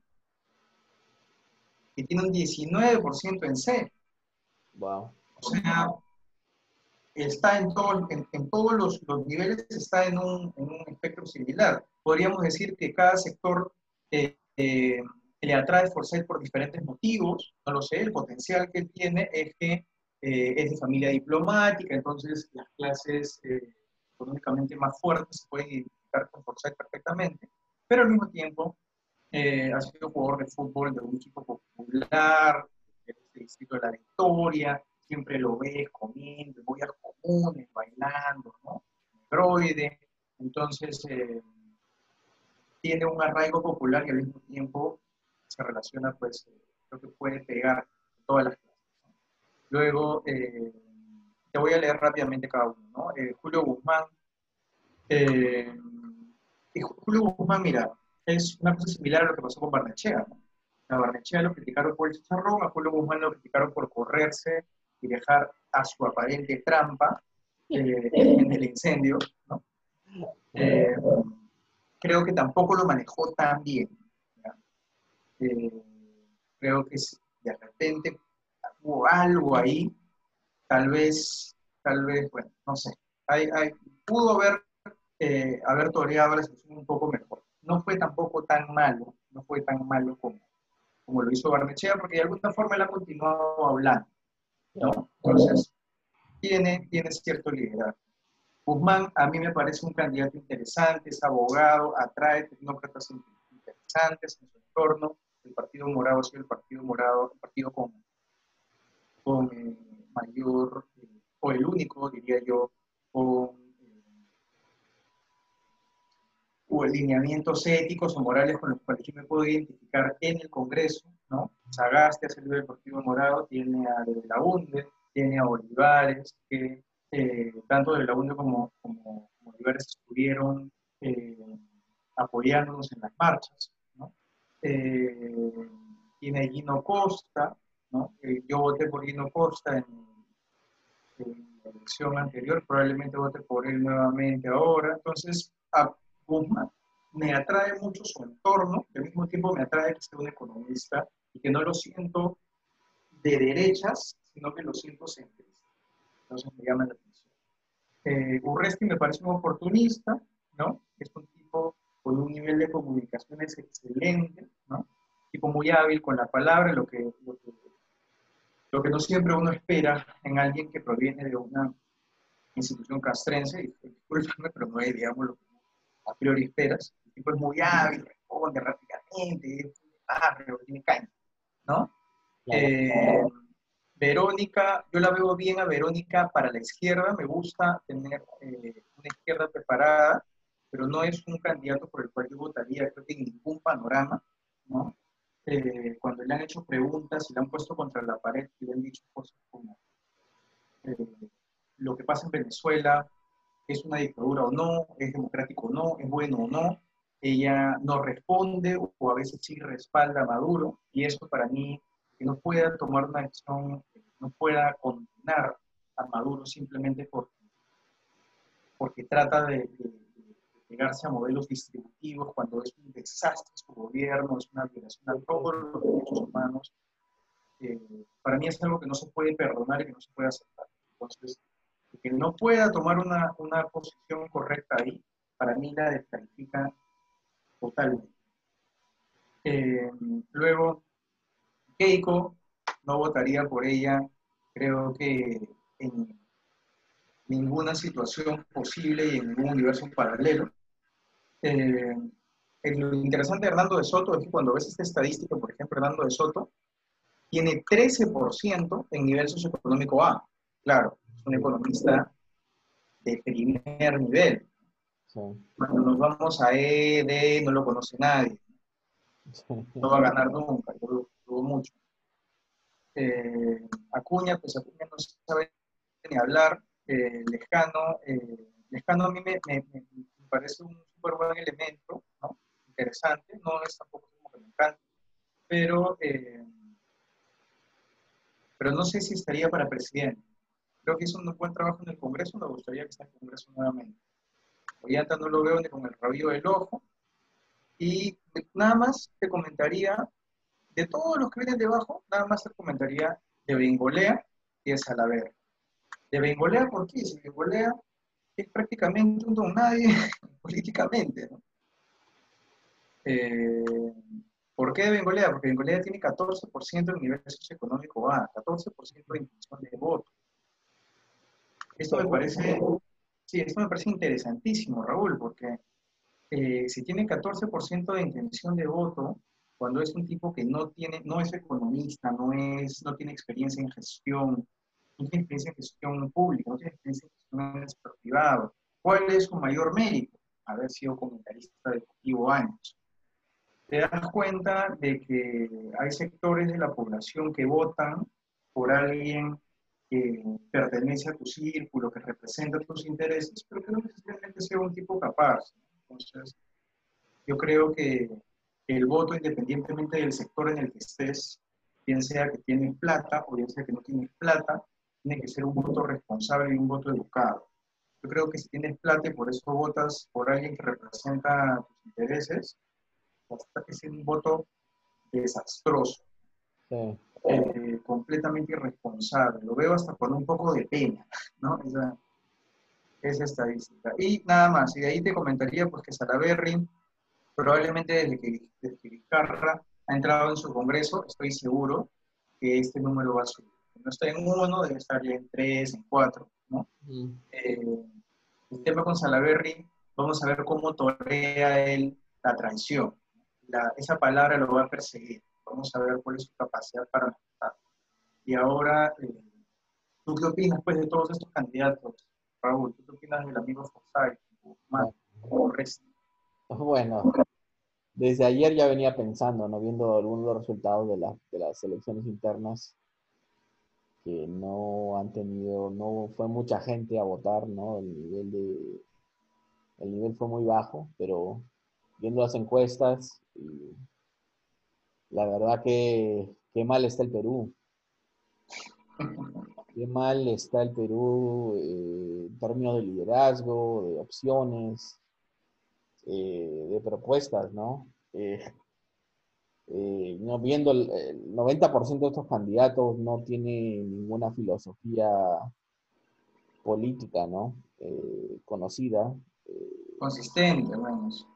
Y tiene un 19% en C. Wow. O sea, está en, todo, en, todos los, los, niveles, está en un, en un, espectro similar. Podríamos decir que cada sector eh, eh, le atrae Forsyth por diferentes motivos, no lo sé, el potencial que tiene es que eh, es de familia diplomática, entonces las clases económicamente más fuertes pueden identificar con Forsyth perfectamente pero al mismo tiempo eh, ha sido jugador de fútbol de un equipo popular, del distrito de la Victoria, siempre lo ves comiendo, voy a comunes, bailando, ¿no? Androide, entonces eh, tiene un arraigo popular y al mismo tiempo se relaciona, pues, eh, creo que puede pegar todas las clases. Luego, te voy a leer rápidamente cada uno, ¿no? Julio Guzmán, Julio Guzmán, mira, es una cosa similar a lo que pasó con Barnechea. ¿no? A Barnechea lo criticaron por el chicharrón, a Julio Guzmán lo criticaron por correrse y dejar a su aparente trampa eh, en el incendio. ¿no? Eh, creo que tampoco lo manejó tan bien. Eh, creo que de repente hubo algo ahí, tal vez, tal vez, bueno, no sé, hay, hay, pudo haber, eh, haber toreado la situación un poco mejor. No fue tampoco tan malo, no fue tan malo como, como lo hizo Barnechea, porque de alguna forma él ha continuado hablando, ¿no? Entonces, tiene, tiene cierto liderazgo. Guzmán a mí me parece un candidato interesante, es abogado, atrae tecnócratas interesantes en su entorno. El Partido Morado ha sido el Partido Morado, el partido con, mayor, o el único, diría yo, con eh, o lineamientos éticos o morales con los cuales yo me puedo identificar en el Congreso, ¿no? Sagasti ha salido del Partido Morado, tiene a De la UNDE, tiene a Olivares, que eh, tanto de la UNE como, como, Olivares estuvieron eh, apoyándonos en las marchas. Eh, tiene Gino Costa, ¿no? yo voté por Gino Costa en, la elección anterior, probablemente vote por él nuevamente ahora. Entonces, a Guzmán me atrae mucho su entorno, al mismo tiempo me atrae que sea un economista y que no lo siento de derechas, sino que lo siento centrista entonces me llama la atención. Eh, me parece un oportunista, ¿no? Es un tipo con un nivel de comunicaciones excelente, muy hábil con la palabra, lo que, lo que, no siempre uno espera en alguien que proviene de una institución castrense, y discúlpame, pero no es, digamos, lo que a priori esperas. El tipo es muy hábil, responde rápidamente, es tiene caña, ¿no? Eh, Verónica, yo la veo bien a Verónica para la izquierda, me gusta tener eh, una izquierda preparada, pero no es un candidato por el cual yo votaría, creo que en ningún panorama, ¿no? Eh, cuando le han hecho preguntas y le han puesto contra la pared y le han dicho cosas como eh, lo que pasa en Venezuela es una dictadura o no, es democrático o no, es bueno o no, ella no responde o a veces sí respalda a Maduro y eso para mí que no pueda tomar una acción no pueda condenar a Maduro simplemente porque, porque trata de, llegarse a modelos distributivos cuando es un desastre su gobierno, es una violación a todos los derechos humanos. Eh, para mí es algo que no se puede perdonar y que no se puede aceptar. Entonces, que no pueda tomar una, una posición correcta ahí, para mí la descalifica totalmente. Eh, luego, Keiko, no votaría por ella, creo que en ninguna situación posible y en ningún universo paralelo. Eh, lo interesante de Hernando de Soto es que cuando ves esta estadística, por ejemplo, Hernando de Soto tiene 13% en nivel socioeconómico A. Claro, es un economista de primer nivel. Cuando nos vamos a E, D, no lo conoce nadie. No va a ganar nunca, yo dudo mucho. Eh, Acuña, pues Acuña no sabe ni hablar, eh, Lejano, eh, Lejano a mí me, parece un súper buen elemento, ¿no? interesante, no es tampoco como que me encanta, pero, pero no sé si estaría para presidente. Creo que hizo un buen trabajo en el Congreso, me gustaría que esté en el Congreso nuevamente. Ollanta no lo veo ni con el rabillo del ojo. Y nada más te comentaría de todos los que vienen debajo, nada más se comentaría de Bengolea y de Salaver. De Bengolea, ¿por qué? Si Bengolea es prácticamente un don nadie políticamente, ¿no? Eh, ¿Por qué de Bengolea? Porque Bengolea tiene 14% del nivel socioeconómico A, 14% de intención de voto. Esto me parece, sí, esto me parece interesantísimo, Raúl, porque eh, si tiene 14% de intención de voto, cuando es un tipo que no, tiene, no es economista, no, es, no tiene experiencia en gestión, no tiene experiencia en gestión pública, no tiene experiencia en gestión en ¿cuál es su mayor mérito? Haber sido comentarista deportivo años. Te das cuenta de que hay sectores de la población que votan por alguien que pertenece a tu círculo, que representa tus intereses, pero que no necesariamente sea un tipo capaz. Entonces, yo creo que el voto, independientemente del sector en el que estés, bien sea que tienes plata o bien sea que no tienes plata, tiene que ser un voto responsable y un voto educado. Yo creo que si tienes plata y por eso votas por alguien que representa tus intereses, es un voto desastroso. eh, completamente irresponsable. Lo veo hasta con un poco de pena, ¿no? Esa, esa estadística. Y nada más, y de ahí te comentaría pues que Salaberry, probablemente desde que, desde que Vizcarra ha entrado en su congreso, estoy seguro que este número va a subir. No está en uno, debe estar ya en tres, en cuatro, ¿no? Eh, el tema con Salaberry, vamos a ver cómo torea él la traición. esa palabra lo va a perseguir. Vamos a ver cuál es su capacidad para manejar. Y ahora, eh, ¿tú qué opinas pues, de todos estos candidatos, Raúl? ¿Tú qué opinas del amigo Forsyth, Bueno, desde ayer ya venía pensando, ¿no? Viendo algunos de los resultados de, de las elecciones internas, que no han tenido, no fue mucha gente a votar, ¿no? El nivel de, el nivel fue muy bajo, pero viendo las encuestas, la verdad que qué mal está el Perú. Qué mal está el Perú eh, en términos de liderazgo, de opciones, eh, de propuestas, ¿no? Eh, no viendo el, 90% de estos candidatos no tiene ninguna filosofía política, ¿no? conocida. consistente, hermanos.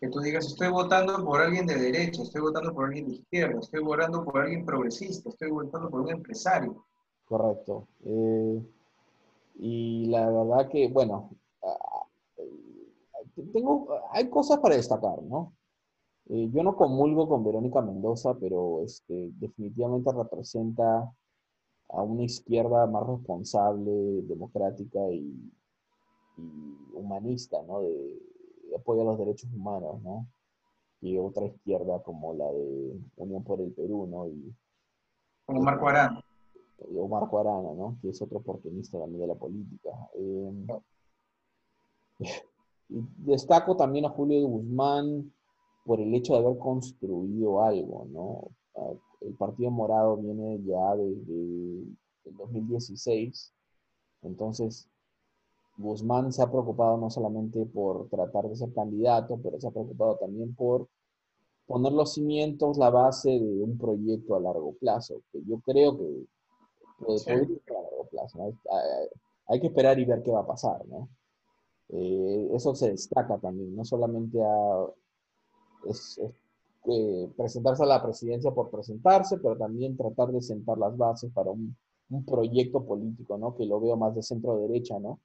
Que tú digas, estoy votando por alguien de derecha, estoy votando por alguien de izquierda, estoy votando por alguien progresista, estoy votando por un empresario. Correcto. y la verdad que, bueno, tengo, hay cosas para destacar, ¿no? Eh, yo no comulgo con Verónica Mendoza, pero este, definitivamente representa a una izquierda más responsable, democrática y, humanista, ¿no? De, apoyo a los derechos humanos, ¿no? Y otra izquierda como la de Unión por el Perú, ¿no? Y, como Marco Arana. O Marco Arana, ¿no? Que es otro oportunista también de la política. Eh, destaco también a Julio Guzmán por el hecho de haber construido algo, ¿no? Ah, el Partido Morado viene ya desde el 2016, entonces Guzmán se ha preocupado no solamente por tratar de ser candidato, pero se ha preocupado también por poner los cimientos, la base de un proyecto a largo plazo, que yo creo que puede, ir a largo plazo. Hay que esperar y ver qué va a pasar, ¿no? Eh, eso se destaca también, no solamente eh, presentarse a la presidencia por presentarse, pero también tratar de sentar las bases para un, proyecto político, ¿no? Que lo veo más de centro derecha, ¿no?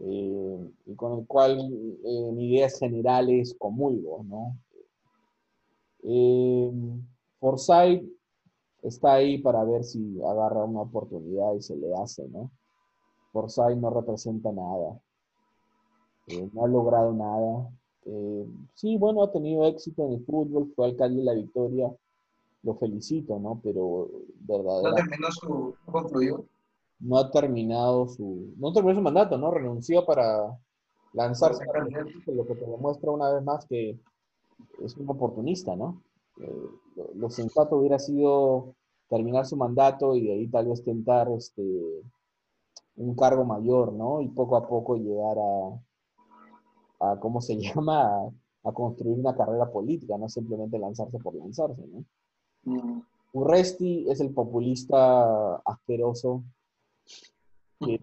Eh, y con el cual en ideas generales comulgo, ¿no? Forsyth está ahí para ver si agarra una oportunidad y se le hace, ¿no? Forsyth no representa nada. Eh, no ha logrado nada. Eh, sí, bueno, ha tenido éxito en el fútbol, fue alcalde de la Victoria, lo felicito, ¿no? Pero verdad. ¿No terminó su, concluyó? No ha terminado su, no terminó su mandato, ¿no? Renunció para lanzarse para lo que te demuestra una vez más que es un oportunista, ¿no? Eh, lo, sensato hubiera sido terminar su mandato y de ahí tal vez tentar este, un cargo mayor, ¿no? Y poco a poco llegar a, a ¿cómo se llama? A, construir una carrera política, no simplemente lanzarse por lanzarse, ¿no? Mm. Urresti es el populista asqueroso eh,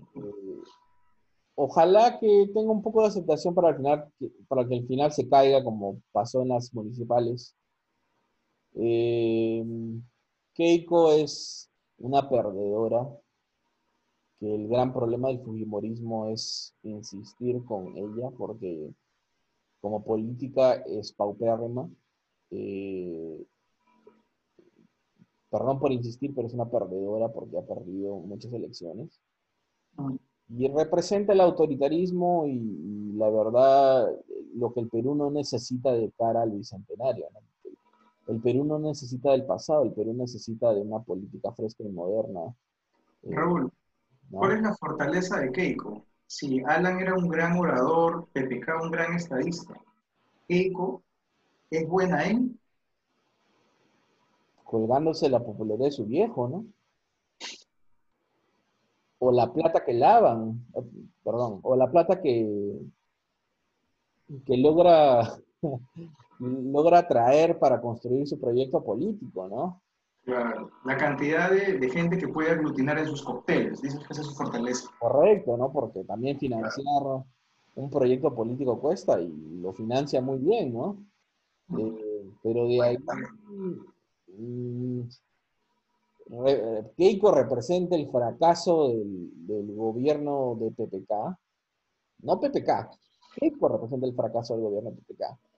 ojalá que tenga un poco de aceptación para, el final, para que el final se caiga como pasó en las municipales. Eh, Keiko es una perdedora, que el gran problema del Fujimorismo es insistir con ella porque como política es paupérrima. Eh, perdón por insistir, pero es una perdedora porque ha perdido muchas elecciones. Y representa el autoritarismo y, la verdad lo que el Perú no necesita de cara al bicentenario. El Perú no necesita del pasado, el Perú necesita de una política fresca y moderna. Eh, Raúl, ¿Cuál es la fortaleza de Keiko? Si Alan era un gran orador, PPK un gran estadista, Keiko es buena en colgándose la popularidad de su viejo, ¿no? O la plata que lavan, perdón, o la plata que, que logra, logra traer para construir su proyecto político, ¿no? Claro, la cantidad de, gente que puede aglutinar en sus cócteles, dices que esa es su fortaleza. Correcto, ¿no? Porque también financiar un proyecto político cuesta y lo financia muy bien, ¿no? Eh, pero de ahí... Mm, Keiko representa el fracaso del, del, gobierno de PPK. No PPK. Keiko representa el fracaso del gobierno de PPK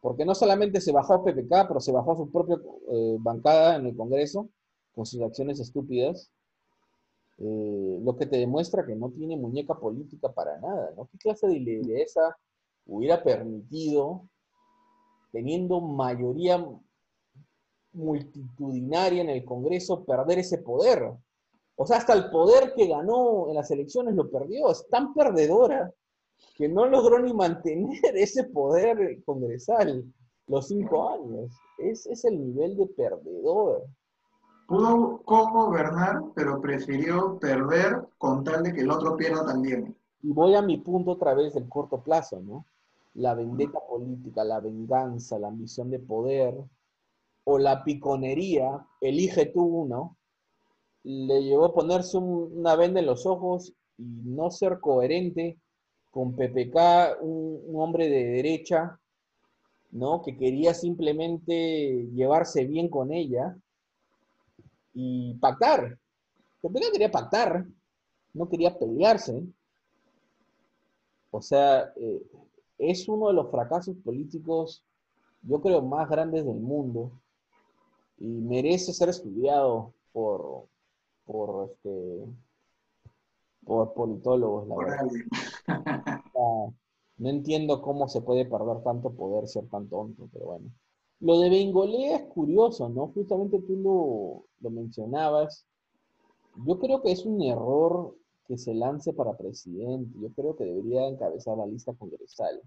porque no solamente se bajó PPK, pero se bajó su propia eh, bancada en el Congreso con sus acciones estúpidas, eh, lo que te demuestra que no tiene muñeca política para nada, ¿no? ¿Qué clase de lideresa hubiera permitido, teniendo mayoría multitudinaria en el Congreso, perder ese poder? O sea, hasta el poder que ganó en las elecciones lo perdió, es tan perdedora que no logró ni mantener ese poder congresal los cinco años. Ese es el nivel de perdedor. Pudo gobernar, pero prefirió perder con tal de que el otro pierda también. Y voy a mi punto otra vez del corto plazo, ¿no? La vendetta política, la venganza, la ambición de poder o la piconería, elige tú uno, le llevó a ponerse una venda en los ojos y no ser coherente con PPK, un, hombre de derecha, ¿no? Que quería simplemente llevarse bien con ella y pactar. PPK quería pactar, no quería pelearse. O sea, eh, es uno de los fracasos políticos, yo creo, más grandes del mundo y merece ser estudiado por, por este, por politólogos, la verdad. No entiendo cómo se puede perder tanto poder ser tan tonto, pero bueno. Lo de Bengolea es curioso, ¿no? Justamente tú lo, lo mencionabas. Yo creo que es un error que se lance para presidente. Yo creo que debería encabezar la lista congresal.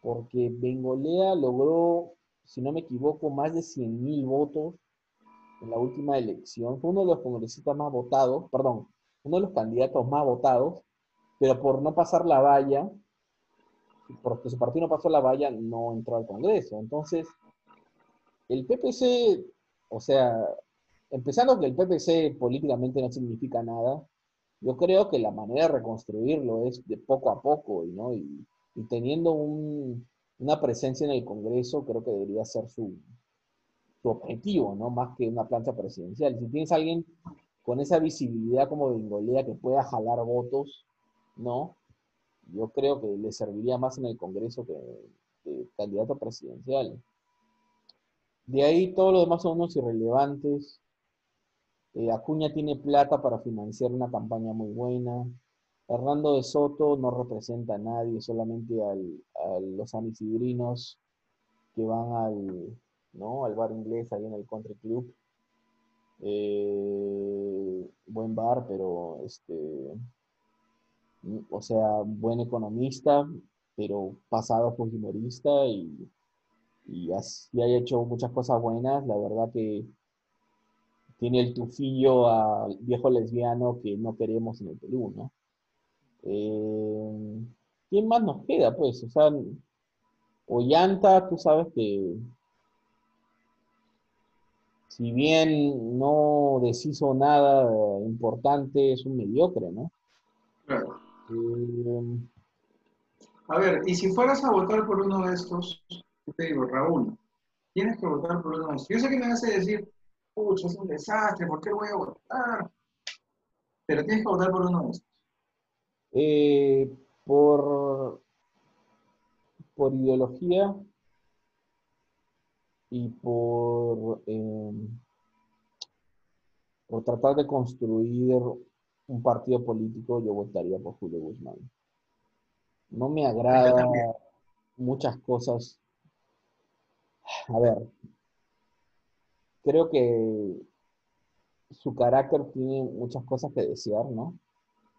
Porque Bengolea logró, si no me equivoco, más de 100.000 votos en la última elección. Fue uno de los congresistas más votados, perdón, uno de los candidatos más votados, pero por no pasar la valla, porque su partido no pasó la valla, no entró al Congreso. Entonces, el PPC, o sea, empezando que el PPC políticamente no significa nada, yo creo que la manera de reconstruirlo es de poco a poco, ¿no? y, teniendo una presencia en el Congreso, creo que debería ser su, su objetivo, ¿no? Más que una plancha presidencial. Si tienes alguien con esa visibilidad como Bengolea que pueda jalar votos, ¿no? Yo creo que le serviría más en el Congreso que, candidato presidencial. De ahí todo lo demás son unos irrelevantes. Eh, Acuña tiene plata para financiar una campaña muy buena. Hernando de Soto no representa a nadie, solamente a los anisidrinos que van al, ¿no? al bar inglés ahí en el country club. Eh, buen bar, pero este, o sea, buen economista, pero pasado fujimorista y, y así haya hecho muchas cosas buenas. La verdad que tiene el tufillo al viejo lesbiano que no queremos en el Perú, ¿no? Eh, ¿Quién más nos queda? Pues, o sea, Ollanta, tú sabes que si bien no deshizo nada importante, es un mediocre, ¿no? Eh, a ver, y si fueras a votar por uno de estos, te digo, Raúl, tienes que votar por uno de estos. Yo sé que me hace decir, pucha, es un desastre, ¿por qué voy a votar? Pero tienes que votar por uno de estos. Eh, por, por ideología, y por, em, por tratar de construir un partido político, yo votaría por Julio Guzmán. No me agrada muchas cosas. A ver, creo que su carácter tiene muchas cosas que desear, ¿no?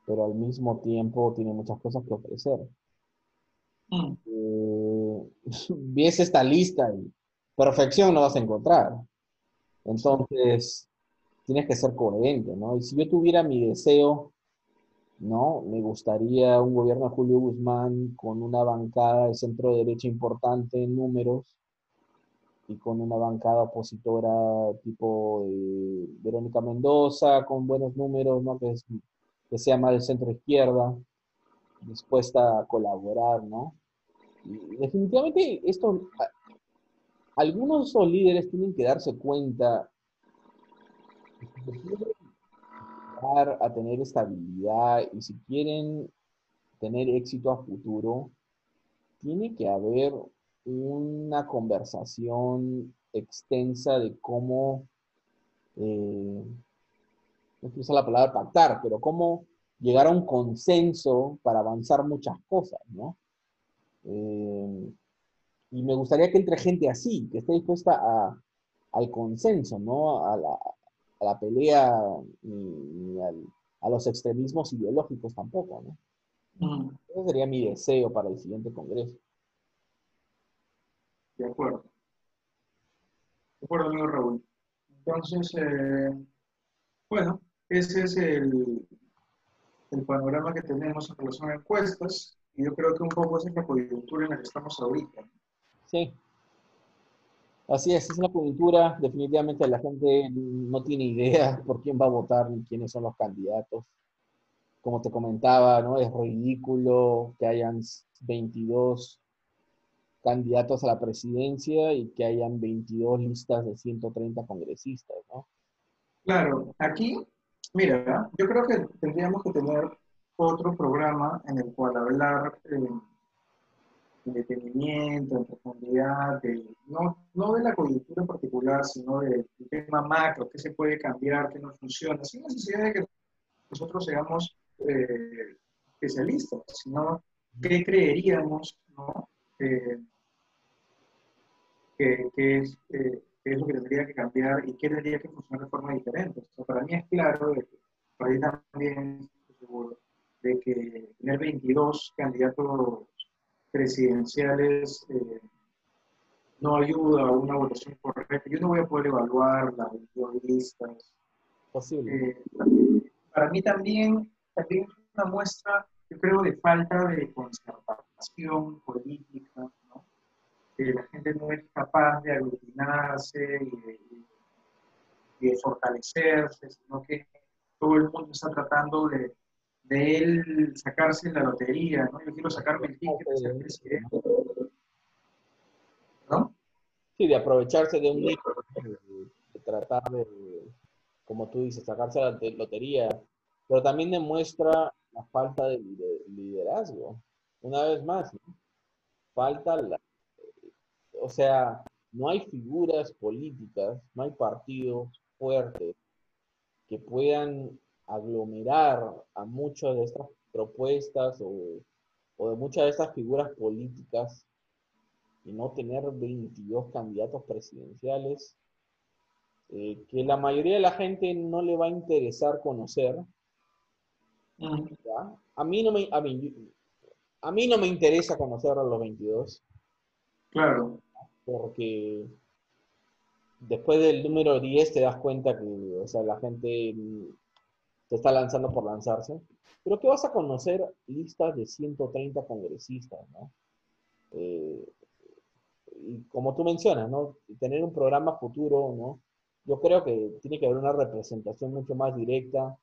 Pero al mismo tiempo tiene muchas cosas que ofrecer. Mm. Eh, esta lista y perfección no vas a encontrar. Entonces, tienes que ser coherente, ¿no? Y si yo tuviera mi deseo, ¿no? Me gustaría un gobierno de Julio Guzmán con una bancada de centro derecha importante en números, y con una bancada opositora tipo de Verónica Mendoza, con buenos números, ¿no? que, sea más del centro izquierda, dispuesta a colaborar, ¿no? Y definitivamente esto, algunos de líderes tienen que darse cuenta a tener estabilidad y si quieren tener éxito a futuro, tiene que haber una conversación extensa de cómo, eh, no quiero usar la palabra pactar, pero cómo llegar a un consenso para avanzar muchas cosas, ¿no? Eh, y me gustaría que entre gente así, que esté dispuesta a, al consenso, ¿no? A la, a la pelea ni, a los extremismos ideológicos tampoco, ¿no? Mm. Ese sería mi deseo para el siguiente congreso. De acuerdo. De acuerdo, amigo Raúl. Entonces, eh, bueno, ese es el, el panorama que tenemos en relación a encuestas y yo creo que un poco esa es la coyuntura en la que estamos ahorita. Sí. Así es, es una coyuntura, definitivamente la gente no tiene idea por quién va a votar ni quiénes son los candidatos. Como te comentaba, ¿no? Es ridículo que hayan 22 candidatos a la presidencia y que hayan 22 listas de 130 congresistas, ¿no? Claro, aquí, mira, yo creo que tendríamos que tener otro programa en el cual hablar eh, en detenimiento, en profundidad, no, no de la coyuntura particular, sino del tema macro, qué se puede cambiar, qué no funciona, sin necesidad de que nosotros seamos eh, especialistas, sino qué creeríamos, ¿no? Qué, es, eh, es, lo que tendría que cambiar y qué tendría que funcionar de forma diferente. para mí es claro, de que, para mí también seguro, de que tener 22 candidatos presidenciales eh, no ayuda a una votación correcta. Yo no voy a poder evaluar las 22 listas. Posible. Eh, para mí también, también es una muestra, yo creo, de falta de conservación política, que la gente no es capaz de aglutinarse y de, fortalecerse, sino que todo el mundo está tratando de, de él sacarse la lotería, ¿no? Yo quiero sacarme el ticket de ser presidente. ¿No? Sí, de aprovecharse de un hijo, de, tratar de, como tú dices, sacarse la lotería, pero también demuestra la falta de liderazgo. Una vez más, ¿no? falta la, o sea, no hay figuras políticas, no hay partidos fuertes que puedan aglomerar a muchas de estas propuestas o, de muchas de estas figuras políticas y no tener 22 candidatos presidenciales eh, que la mayoría de la gente no le va a interesar conocer. A, mí no me, a, mí, a mí no me interesa conocer a los 22. Claro porque después del número 10 te das cuenta que, o sea, la gente te está lanzando por lanzarse. Pero que vas a conocer listas de 130 congresistas, ¿no? Eh, y como tú mencionas, ¿no? Tener un programa futuro, ¿no? Yo creo que tiene que haber una representación mucho más directa,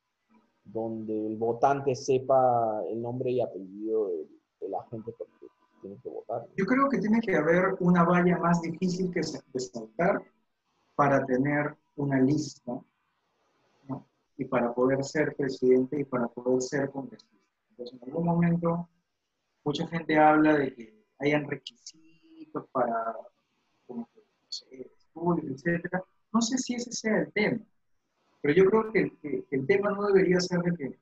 donde el votante sepa el nombre y apellido de, de la gente votar. Yo creo que tiene que haber una valla más difícil que saltar para tener una lista y para poder ser presidente y para poder ser congresista. Entonces, en algún momento, mucha gente habla de que hayan requisitos para, como que, no sé, estudios, etc. No sé si ese sea el tema, pero yo creo que, que el tema no debería ser de que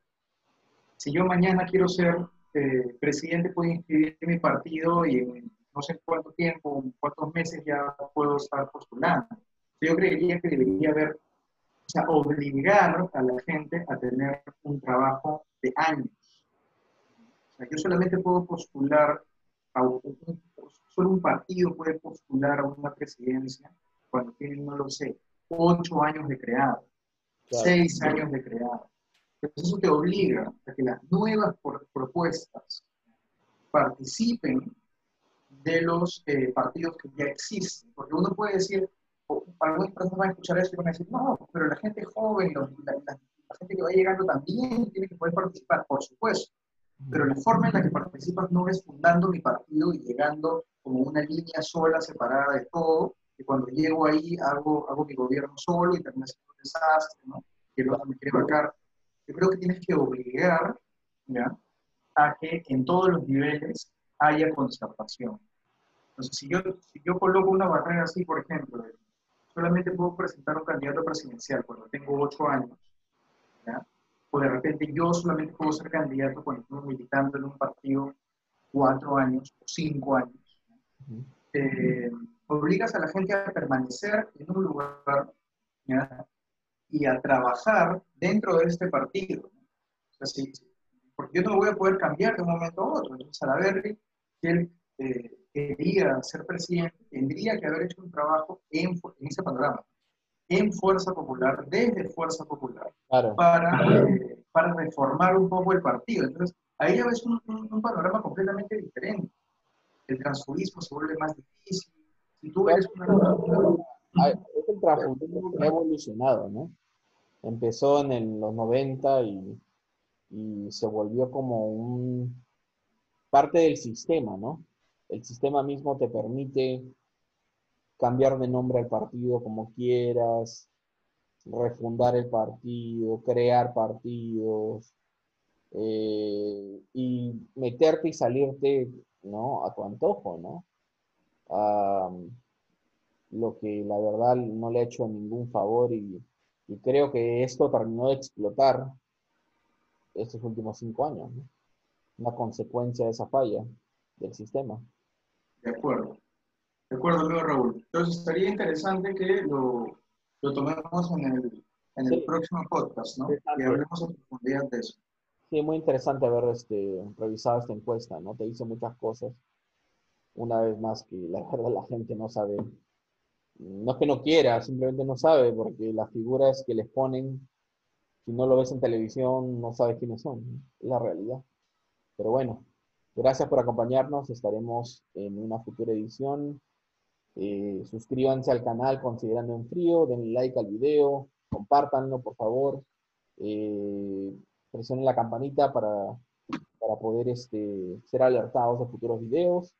si yo mañana quiero ser este, presidente puede inscribir mi partido y en no sé cuánto tiempo, cuántos meses ya puedo estar postulando. Yo creería que debería haber, sea, obligar a la gente a tener un trabajo de años. O sea, yo solamente puedo postular, a un, solo un partido puede postular a una presidencia cuando tiene, no lo sé, ocho años de creado, seis años de creado. Entonces eso te obliga a que las nuevas propuestas participen de los eh, partidos que ya existen. Porque uno puede decir, algunas personas van a escuchar esto y van a decir, no, pero la gente joven, la, la, gente que va llegando también tiene que poder participar, por supuesto. Pero la forma en la que participas no es fundando mi partido y llegando como una línea sola, separada de todo, y cuando llego ahí hago, hago mi gobierno solo y termina siendo un desastre, ¿no? Que luego me quiere vacar. Yo creo que tienes que obligar ¿ya? a que en todos los niveles haya concertación. Entonces, si yo, si yo coloco una barrera así, por ejemplo, solamente puedo presentar un candidato presidencial cuando tengo ocho años, ¿ya? o de repente yo solamente puedo ser candidato cuando estoy militando en un partido cuatro años o cinco años. Eh, obligas a la gente a permanecer en un lugar y a trabajar dentro de este partido. O sea, porque yo no voy a poder cambiar de un momento a otro. Entonces, Salaverry, si él eh, quería ser presidente, tendría que haber hecho un trabajo en, en ese panorama en Fuerza Popular, desde Fuerza Popular, para, eh, para reformar un poco el partido. Entonces, ahí ya ves un, un, panorama completamente diferente. El transfugismo se vuelve más difícil. Si tú eres una... Es el transfugismo que ha evolucionado, ¿no? Empezó en los 90 y, y se volvió como un parte del sistema, ¿no? El sistema mismo te permite cambiar de nombre al partido como quieras, refundar el partido, crear partidos eh, y meterte y salirte ¿no? a tu antojo, ¿no? lo que la verdad no le ha hecho ningún favor y, creo que esto terminó de explotar estos últimos cinco años, ¿no? una consecuencia de esa falla del sistema. De acuerdo. De acuerdo, amigo Raúl. Entonces estaría interesante que lo, lo tomemos en el, en el próximo podcast, ¿no? Y hablemos en profundidad de eso. Sí, muy interesante haber este, revisado esta encuesta, ¿no? Te dice muchas cosas. Una vez más que la verdad la gente no sabe. No es que no quiera, simplemente no sabe, porque las figuras que les ponen, si no lo ves en televisión, no sabes quiénes son. Es la realidad. Pero bueno, gracias por acompañarnos. Estaremos en una futura edición eh, suscríbanse al canal Considerando en Frío, denle like al video, compártanlo por favor, eh, presionen la campanita para, para poder este, ser alertados de futuros videos.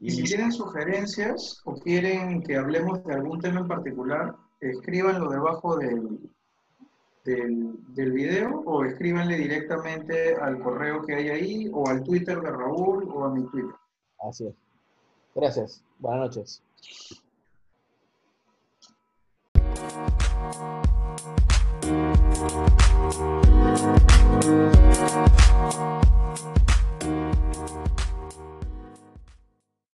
Y si tienen sugerencias o quieren que hablemos de algún tema en particular, escríbanlo debajo del, del, del, video o escríbanle directamente al correo que hay ahí o al Twitter de Raúl o a mi Twitter. Así es. Gracias. Buenas noches.